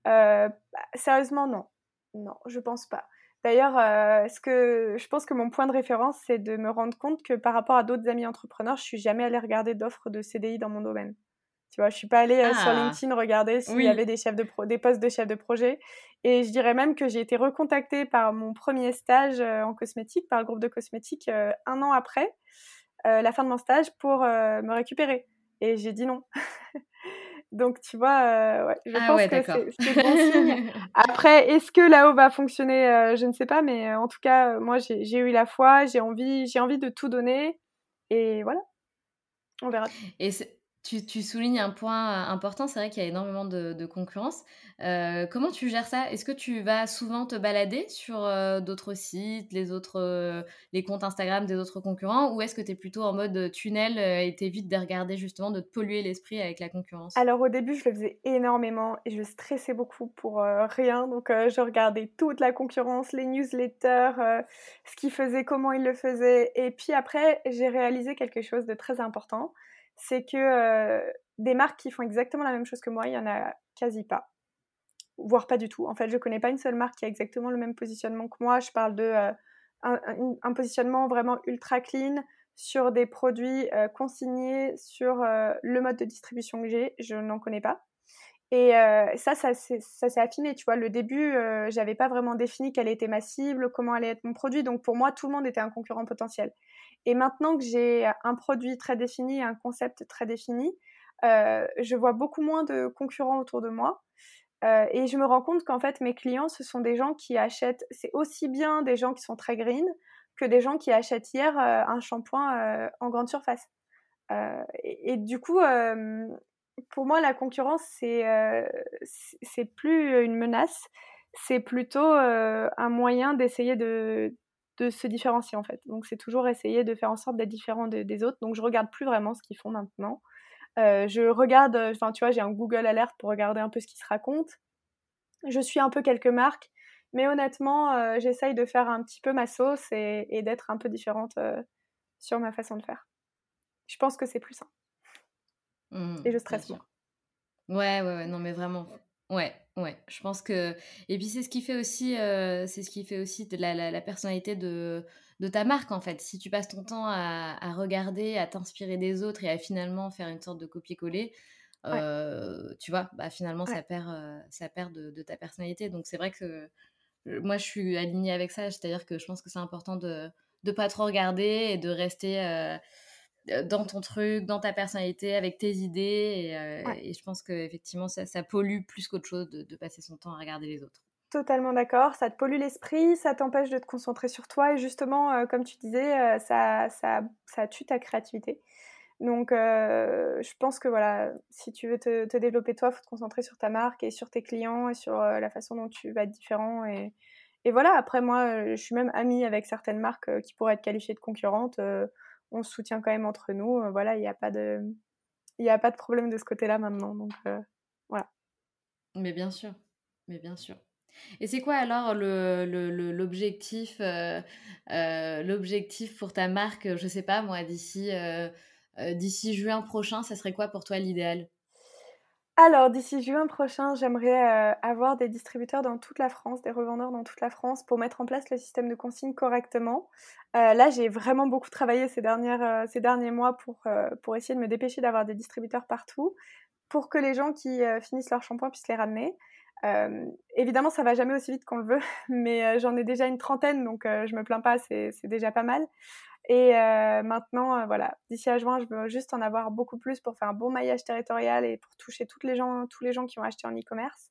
Euh, bah, Sérieusement, non. Non, je pense pas. D'ailleurs, euh, ce que je pense que mon point de référence, c'est de me rendre compte que par rapport à d'autres amis entrepreneurs, je suis jamais allée regarder d'offres de CDI dans mon domaine. Tu vois, je suis pas allée euh, sur ah. LinkedIn regarder s'il y avait des chefs de des postes de chef de projet. Et je dirais même que j'ai été recontactée par mon premier stage euh, en cosmétique, par le groupe de cosmétique, un an après la fin de mon stage pour me récupérer. Et j'ai dit non. Donc, tu vois, euh, je ah pense que c'est bon signe. Après, est-ce que là-haut va fonctionner euh, Je ne sais pas, mais euh, en tout cas, moi, j'ai eu la foi, j'ai envie, envie de tout donner. Et voilà, on verra. Et tu, soulignes un point important, c'est vrai qu'il y a énormément de, concurrence. Euh, comment tu gères ça? Est-ce que tu vas souvent te balader sur euh, d'autres sites, les autres, euh, les comptes Instagram des autres concurrents, ou est-ce que tu es plutôt en mode tunnel et t'évites de regarder justement, de te polluer l'esprit avec la concurrence? Alors au début, je le faisais énormément et je stressais beaucoup pour rien. Donc je regardais toute la concurrence, les newsletters, ce qu'ils faisaient, comment ils le faisaient. Et puis après, j'ai réalisé quelque chose de très important c'est que euh, des marques qui font exactement la même chose que moi, il y en a quasi pas, voire pas du tout. En fait, je connais pas une seule marque qui a exactement le même positionnement que moi. Je parle de euh, un, positionnement vraiment ultra clean sur des produits euh, consignés sur le mode de distribution que j'ai. Je n'en connais pas. Et ça, ça, s'est affiné, tu vois. Le début, j'avais pas vraiment défini quelle était ma cible, comment allait être mon produit. Donc pour moi, tout le monde était un concurrent potentiel. Et maintenant que j'ai un produit très défini, un concept très défini, euh, je vois beaucoup moins de concurrents autour de moi. Euh, et je me rends compte qu'en fait, mes clients, ce sont des gens qui achètent, c'est aussi bien des gens qui sont très green que des gens qui achètent hier euh, un shampoing en grande surface. Et, et, du coup, pour moi, la concurrence, c'est c'est plus une menace, c'est plutôt un moyen d'essayer de, de se différencier en fait. Donc c'est toujours essayer de faire en sorte d'être différent des autres. Donc je regarde plus vraiment ce qu'ils font maintenant. Euh, je regarde, enfin tu vois, j'ai un Google Alert pour regarder un peu ce qui se raconte. Je suis un peu quelques marques, mais honnêtement, euh, j'essaye de faire un petit peu ma sauce et, d'être un peu différente euh, sur ma façon de faire. Je pense que c'est plus sain. Mmh, et je stresse moins. Ouais, ouais, ouais, non mais vraiment, Ouais, ouais. Je pense que et puis c'est ce qui fait aussi, euh, c'est ce qui fait aussi la, la, personnalité de, de ta marque en fait. Si tu passes ton temps à, à regarder, à t'inspirer des autres et à finalement faire une sorte de copier-coller, euh, tu vois, bah finalement ça perd, euh, ça perd de, de, ta personnalité. Donc c'est vrai que moi je suis alignée avec ça, c'est-à-dire que je pense que c'est important de ne pas trop regarder et de rester dans ton truc, dans ta personnalité, avec tes idées. Et, euh, je pense qu'effectivement, ça, ça pollue plus qu'autre chose de, passer son temps à regarder les autres. Totalement d'accord, ça te pollue l'esprit, ça t'empêche de te concentrer sur toi et justement, euh, comme tu disais, ça, ça, ça, tue ta créativité. Donc, je pense que voilà, si tu veux te, te développer toi, il faut te concentrer sur ta marque et sur tes clients et sur la façon dont tu vas être différent. Et, et voilà, après, moi, je suis même amie avec certaines marques qui pourraient être qualifiées de concurrentes on se soutient quand même entre nous. Euh, voilà, il n'y a pas de, problème de ce côté-là maintenant. Donc euh. Mais bien sûr, mais bien sûr. Et c'est quoi alors euh, l'objectif pour ta marque Je sais pas moi d'ici juin prochain, ça serait quoi pour toi l'idéal? Alors, d'ici juin prochain, j'aimerais avoir des distributeurs dans toute la France, des revendeurs dans toute la France pour mettre en place le système de consigne correctement. là, j'ai vraiment beaucoup travaillé ces, ces derniers mois pour, pour essayer de me dépêcher d'avoir des distributeurs partout, pour que les gens qui finissent leur shampoing puissent les ramener. évidemment, ça va jamais aussi vite qu'on le veut, mais j'en ai déjà une trentaine, donc je me plains pas, c'est déjà pas mal. Et euh, maintenant, euh, voilà, d'ici à juin, je veux juste en avoir beaucoup plus pour faire un bon maillage territorial et pour toucher les gens, tous les gens qui ont acheté en e-commerce.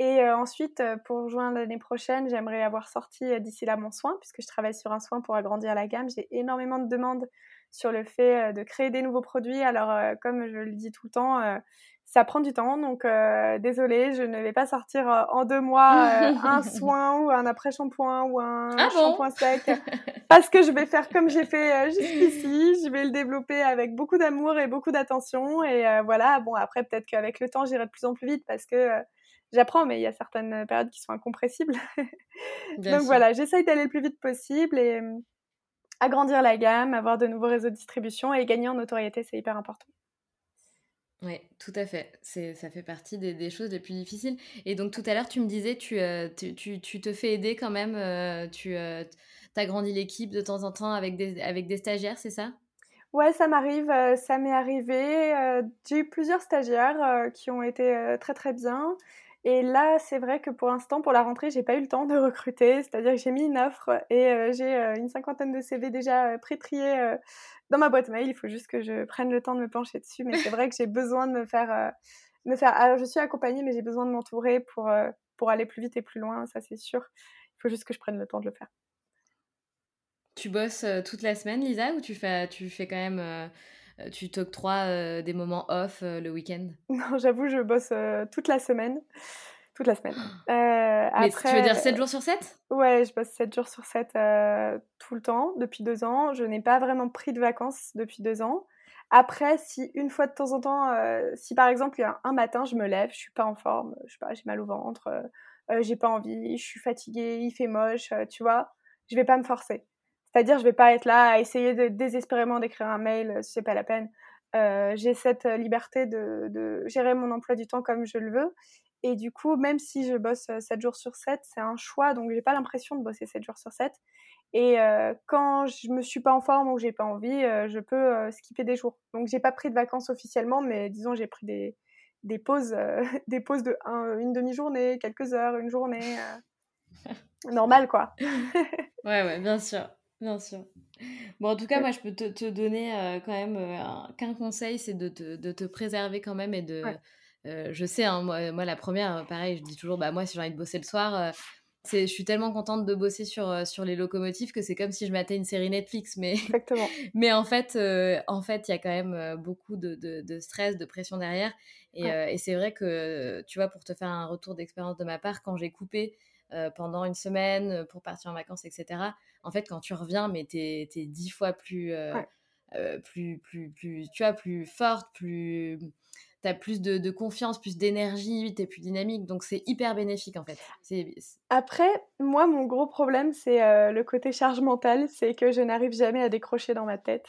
Et euh, ensuite, pour juin l'année prochaine, j'aimerais avoir sorti d'ici là mon soin, puisque je travaille sur un soin pour agrandir la gamme. J'ai énormément de demandes sur le fait de créer des nouveaux produits. Alors, comme je le dis tout le temps, ça prend du temps, donc euh, désolée, je ne vais pas sortir euh, en deux mois euh, un soin ou un après-shampoing ou un ah shampoing sec, parce que je vais faire comme j'ai fait jusqu'ici, je vais le développer avec beaucoup d'amour et beaucoup d'attention, et voilà, bon après peut-être qu'avec le temps j'irai de plus en plus vite parce que j'apprends, mais il y a certaines périodes qui sont incompressibles. Donc voilà, j'essaye d'aller le plus vite possible et mmh, agrandir la gamme, avoir de nouveaux réseaux de distribution et gagner en notoriété, c'est hyper important. Oui, tout à fait. C'est, ça fait partie des, choses les plus difficiles. Et donc tout à l'heure, tu me disais, tu, euh, tu, tu, te fais aider quand même, euh, tu euh, agrandis l'équipe de temps en temps avec des, avec des stagiaires, c'est ça? Ouais, ça m'arrive, ça m'est arrivé. j'ai eu plusieurs stagiaires qui ont été très très bien. Et là, c'est vrai que pour l'instant, pour la rentrée, j'ai pas eu le temps de recruter. C'est-à-dire que j'ai mis une offre et j'ai une cinquantaine de CV déjà pré-triés dans ma boîte mail. Il faut juste que je prenne le temps de me pencher dessus. Mais c'est vrai que j'ai besoin de me faire, euh, me faire. Alors, je suis accompagnée, mais j'ai besoin de m'entourer pour, euh, pour aller plus vite et plus loin. Ça, c'est sûr. Il faut juste que je prenne le temps de le faire. Tu bosses euh, toute la semaine, Lisa, ou tu fais, tu fais quand même. tu t'octroies des moments off le week-end? Non, j'avoue, je bosse toute la semaine toute la semaine. Euh, Mais tu veux dire 7 jours sur 7 Ouais, je bosse 7 jours sur 7 euh, tout le temps, depuis deux ans. Je n'ai pas vraiment pris de vacances depuis deux ans. Après, si une fois de temps en temps, euh, si par exemple, il y a un matin, je me lève, je suis pas en forme, je sais pas, j'ai mal au ventre, j'ai pas envie, je suis fatiguée, il fait moche, tu vois, je vais pas me forcer. C'est-à-dire, je vais pas être là à essayer de désespérément d'écrire un mail, c'est pas la peine. j'ai cette liberté de, de, gérer mon emploi du temps comme je le veux. Et du coup, même si je bosse 7 jours sur 7, c'est un choix, donc j'ai pas l'impression de bosser 7 jours sur 7. Et quand je me suis pas en forme ou j'ai pas envie, je peux skipper des jours. Donc j'ai pas pris de vacances officiellement, mais disons j'ai pris des, des pauses, des pauses de une demi-journée, quelques heures, une journée. normal quoi. ouais, ouais, bien sûr. Bien sûr. Bon, en tout cas, moi, je peux te, te donner quand même qu'un conseil, c'est de te, de te, préserver quand même et de, euh, je sais, hein, moi, la première, pareil, je dis toujours, bah moi, si j'ai envie de bosser le soir, euh, je suis tellement contente de bosser sur, euh, sur les locomotives que c'est comme si je matais une série Netflix. Mais, Exactement. mais en fait, en fait, il y a quand même beaucoup de, de, stress, de pression derrière. Et, et c'est vrai que, tu vois, pour te faire un retour d'expérience de ma part, quand j'ai coupé pendant une semaine pour partir en vacances, etc., en fait, quand tu reviens, mais t'es es dix fois plus, plus, plus, plus, tu vois, plus forte, plus tu as plus de, confiance, plus d'énergie, tu es plus dynamique. Donc, c'est hyper bénéfique en fait. Après, moi, mon gros problème, c'est euh, le côté charge mentale. C'est que je n'arrive jamais à décrocher dans ma tête.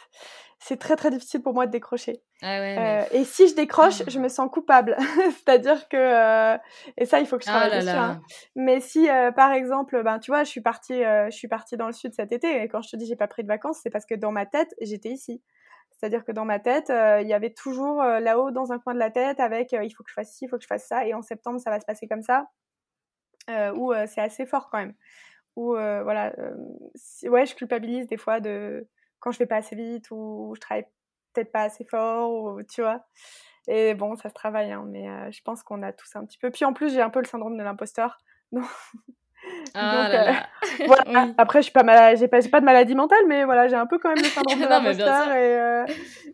C'est très très difficile pour moi de décrocher. Ah euh, et si je décroche, je me sens coupable. C'est-à-dire que euh, et ça, il faut que je travaille dessus. Hein. Mais si, par exemple, ben tu vois, je suis partie, je suis partie dans le sud cet été. Et quand je te dis j'ai pas pris de vacances, c'est parce que dans ma tête, j'étais ici. C'est-à-dire que dans ma tête, euh, il y avait toujours euh, là-haut dans un coin de la tête avec euh, il faut que je fasse ci, il faut que je fasse ça, et en septembre ça va se passer comme ça, où c'est assez fort quand même. Où voilà, ouais, je culpabilise des fois de quand je vais pas assez vite ou je travaille peut-être pas assez fort, ou, tu vois. Et bon, ça se travaille, hein, mais je pense qu'on a tous un petit peu. Puis en plus, j'ai un peu le syndrome de l'imposteur. ah là là. voilà. Après, je suis pas malade, j'ai pas, pas de maladie mentale, mais voilà, j'ai un peu quand même le syndrome de l'imposteur et, euh,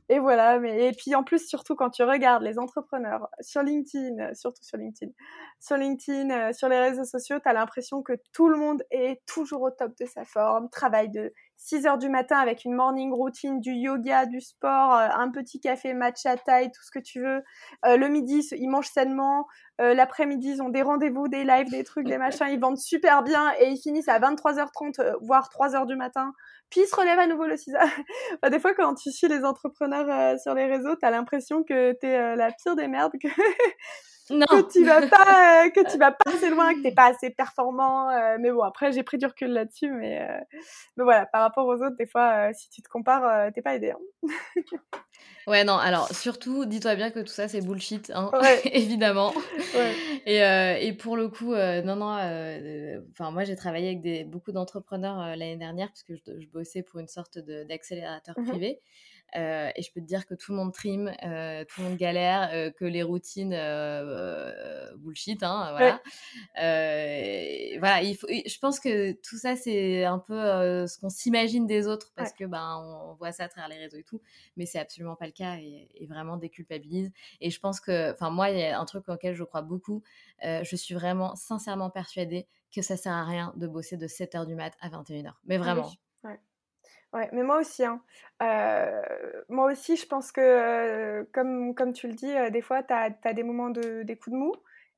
et voilà. Mais et puis en plus, surtout quand tu regardes les entrepreneurs sur LinkedIn, surtout sur LinkedIn, sur LinkedIn, euh, sur les réseaux sociaux, tu as l'impression que tout le monde est toujours au top de sa forme, travaille de 6 heures du matin avec une morning routine, du yoga, du sport, euh, un petit café matcha taille, tout ce que tu veux. Euh, le midi, ils mangent sainement. Euh, l'après-midi, ils ont des rendez-vous, des lives, des trucs, des machins. Ils vendent super bien et ils finissent à 23h30, voire 3h du matin. Puis ils se relèvent à nouveau le 6h. des fois, quand tu suis les entrepreneurs sur les réseaux, t'as l'impression que t'es la pire des merdes, que non. que tu vas pas, euh, que tu vas pas assez loin, que t'es pas assez performant. Euh, mais bon, après j'ai pris du recul là-dessus, mais euh, mais voilà, par rapport aux autres, des fois, si tu te compares, t'es pas aidé. Hein. ouais, non. Alors surtout, dis-toi bien que tout ça c'est bullshit, hein, évidemment. Ouais. Et, et pour le coup, non, non. Enfin, moi j'ai travaillé avec des, beaucoup d'entrepreneurs l'année dernière parce que je, bossais pour une sorte d'accélérateur mmh privé. Euh, et je peux te dire que tout le monde trime, euh, tout le monde galère, euh, que les routines bullshit, hein, voilà. voilà, il faut, je pense que tout ça c'est un peu ce qu'on s'imagine des autres parce que ben on voit ça à travers les réseaux et tout, mais c'est absolument pas le cas et, et, vraiment déculpabilise. Et je pense que, enfin moi il y a un truc auquel je crois beaucoup, je suis vraiment sincèrement persuadée que ça sert à rien de bosser de 7h du mat à 21h, mais ah vraiment. Ouais, mais moi aussi. Hein. moi aussi, je pense que, comme, comme tu le dis, des fois, tu as, des moments de, des coups de mou.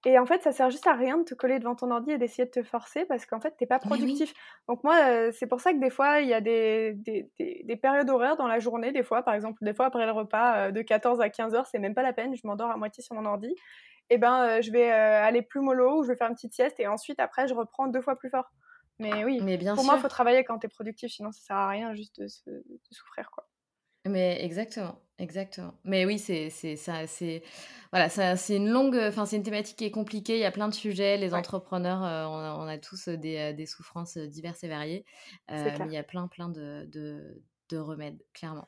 Et en fait, ça sert juste à rien de te coller devant ton ordi et d'essayer de te forcer parce qu'en fait, t'es pas productif. Donc moi, euh, c'est pour ça que des fois, il y a des, des, des, périodes horaires dans la journée, des fois, par exemple, des fois après le repas, euh, de 14 à 15 heures, c'est même pas la peine, je m'endors à moitié sur mon ordi. Et eh ben, euh, je vais aller plus mollo ou je vais faire une petite sieste et ensuite, après, je reprends deux fois plus fort. Mais oui, Mais bien pour moi, il faut travailler quand t'es productif, sinon ça sert à rien juste de, de souffrir, quoi. Mais exactement, exactement. Mais oui, c'est ça, c'est voilà, c'est une longue, enfin c'est une thématique qui est compliquée. Il y a plein de sujets. Les entrepreneurs, euh, on, a, tous des, euh, des, souffrances diverses et variées. Euh, mais il y a plein, plein de, de, de remèdes, clairement.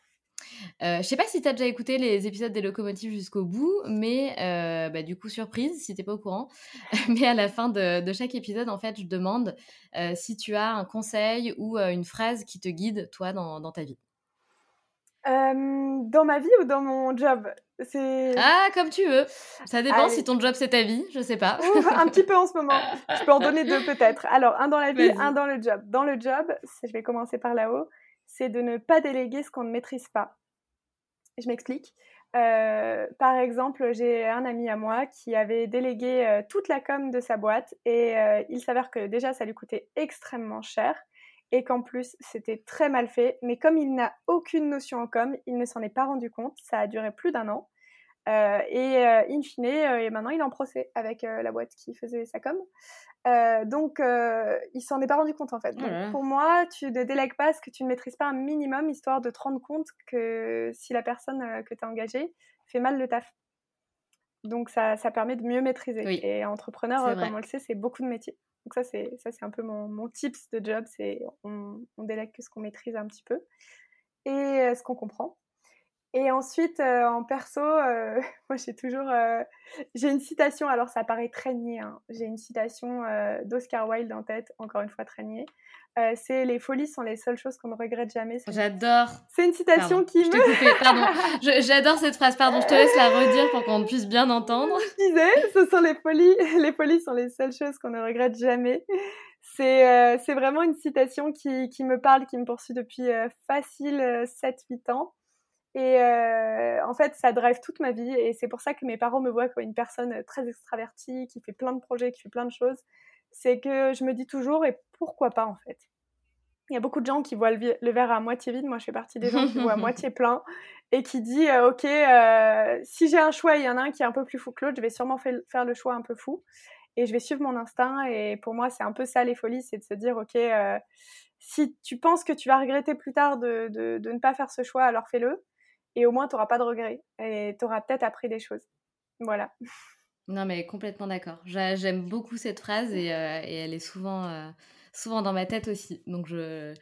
Euh, je sais pas si tu as déjà écouté les épisodes des locomotives jusqu'au bout, mais bah, du coup, surprise si t'es pas au courant. mais à la fin de, de, chaque épisode, en fait, je demande si tu as un conseil ou une phrase qui te guide, toi, dans, dans ta vie dans ma vie ou dans mon job? C'est... Ah, comme tu veux. Ça dépend si ton job c'est ta vie, je sais pas. un petit peu en ce moment. Je peux en donner deux peut-être. Alors, un dans la vie, un dans le job. Dans le job, je vais commencer par là-haut, c'est de ne pas déléguer ce qu'on ne maîtrise pas. Je m'explique. Euh, par exemple, j'ai un ami à moi qui avait délégué euh, toute la com de sa boîte et euh, il s'avère que déjà ça lui coûtait extrêmement cher et qu'en plus c'était très mal fait. Mais comme il n'a aucune notion en com, il ne s'en est pas rendu compte. Ça a duré plus d'un an. Euh, et euh, in fine, euh, et maintenant il est en procès avec la boîte qui faisait sa com. donc il s'en est pas rendu compte en fait. Donc, pour moi, tu ne délègues pas ce que tu ne maîtrises pas un minimum, histoire de te rendre compte que si la personne que tu as engagée fait mal le taf. Donc ça, ça permet de mieux maîtriser. Et entrepreneur, comme on le sait, c'est beaucoup de métiers. Donc ça, c'est ça, c'est un peu mon, mon, tips de job, c'est on, on délègue que ce qu'on maîtrise un petit peu et ce qu'on comprend. Et ensuite, euh, en perso, euh, moi j'ai toujours, j'ai une citation. Alors ça paraît très niais. Hein. J'ai une citation d'Oscar Wilde en tête, encore une fois très niais. c'est les folies sont les seules choses qu'on ne regrette jamais. J'adore. C'est une citation qui je me. Pardon. J'adore cette phrase. Pardon, je te laisse la redire pour qu'on puisse bien entendre. Je disais, ce sont les folies. Les folies sont les seules choses qu'on ne regrette jamais. C'est c'est vraiment une citation qui, qui, me parle, qui me poursuit depuis facile 7-8 ans. Et en fait, ça drive toute ma vie. Et c'est pour ça que mes parents me voient comme une personne très extravertie, qui fait plein de projets, qui fait plein de choses. C'est que je me dis toujours, et pourquoi pas en fait? Il y a beaucoup de gens qui voient le, verre à moitié vide. Moi, je fais partie des gens qui voient à moitié plein et qui dit, ok, si j'ai un choix, il y en a un qui est un peu plus fou que l'autre, je vais sûrement faire le choix un peu fou. Et je vais suivre mon instinct. Et pour moi, c'est un peu ça les folies, c'est de se dire, ok, si tu penses que tu vas regretter plus tard de, de ne pas faire ce choix, alors fais-le et au moins tu n'auras pas de regrets et tu auras peut-être appris des choses. Voilà. Non mais complètement d'accord. J'aime beaucoup cette phrase et, euh, et elle est souvent, euh, souvent dans ma tête aussi. Donc je...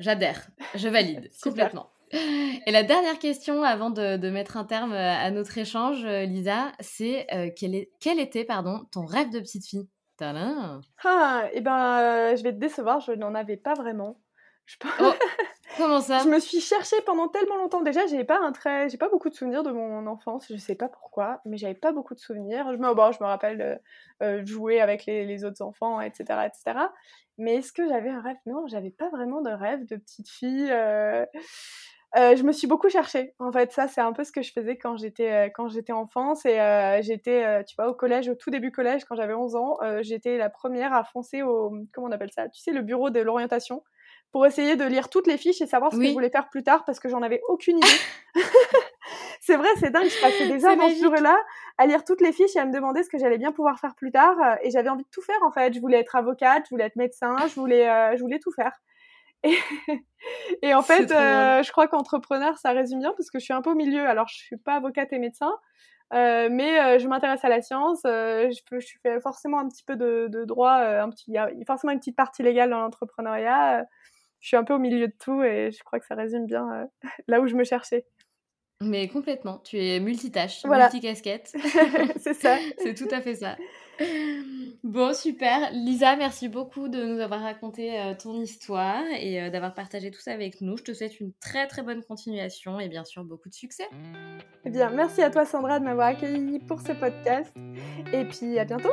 J'adhère. Je valide complètement. Et la dernière question avant de, de, mettre un terme à notre échange, Lisa, c'est euh, quel, quel, était pardon, ton rêve de petite fille? Ah, et eh ben, je vais te décevoir, je n'en avais pas vraiment. Je... Oh, comment ça Je me suis cherchée pendant tellement longtemps. Déjà, j'ai pas un très, j'ai pas beaucoup de souvenirs de mon enfance. Je sais pas pourquoi, mais j'avais pas beaucoup de souvenirs. Je me, bon, je me rappelle euh, euh, jouer avec les, autres enfants, etc., etc. Mais est-ce que j'avais un rêve? Non, j'avais pas vraiment de rêve de petite fille. Euh, je me suis beaucoup cherchée. En fait, ça, c'est un peu ce que je faisais quand j'étais quand j'étais enfant. Et j'étais, tu vois, au collège, au tout début collège, quand j'avais 11 ans, j'étais la première à foncer au, comment on appelle ça? Tu sais, le bureau de l'orientation pour essayer de lire toutes les fiches et savoir ce que je voulais faire plus tard parce que j'en avais aucune idée. c'est vrai, c'est dingue. Je passais des heures dans ce bureau-là à lire toutes les fiches et à me demander ce que j'allais bien pouvoir faire plus tard. Euh, et j'avais envie de tout faire en fait. Je voulais être avocate, je voulais être médecin, je voulais, euh, je voulais tout faire. Et, et en fait, euh, je crois qu'entrepreneur, ça résume bien parce que je suis un peu au milieu. Alors, je suis pas avocate et médecin, euh, mais euh, je m'intéresse à la science. Euh, je, peux, je fais forcément un petit peu de, de droit. un petit, il y a forcément une petite partie légale dans l'entrepreneuriat je suis un peu au milieu de tout et je crois que ça résume bien euh, là où je me cherchais. Mais complètement, tu es multitâche, voilà. multicasquette. c'est ça. c'est tout à fait ça. Bon, super. Lisa, merci beaucoup de nous avoir raconté euh, ton histoire et euh, d'avoir partagé tout ça avec nous. Je te souhaite une très très bonne continuation et bien sûr beaucoup de succès. Eh bien, merci à toi Sandra de m'avoir accueilli pour ce podcast et puis à bientôt.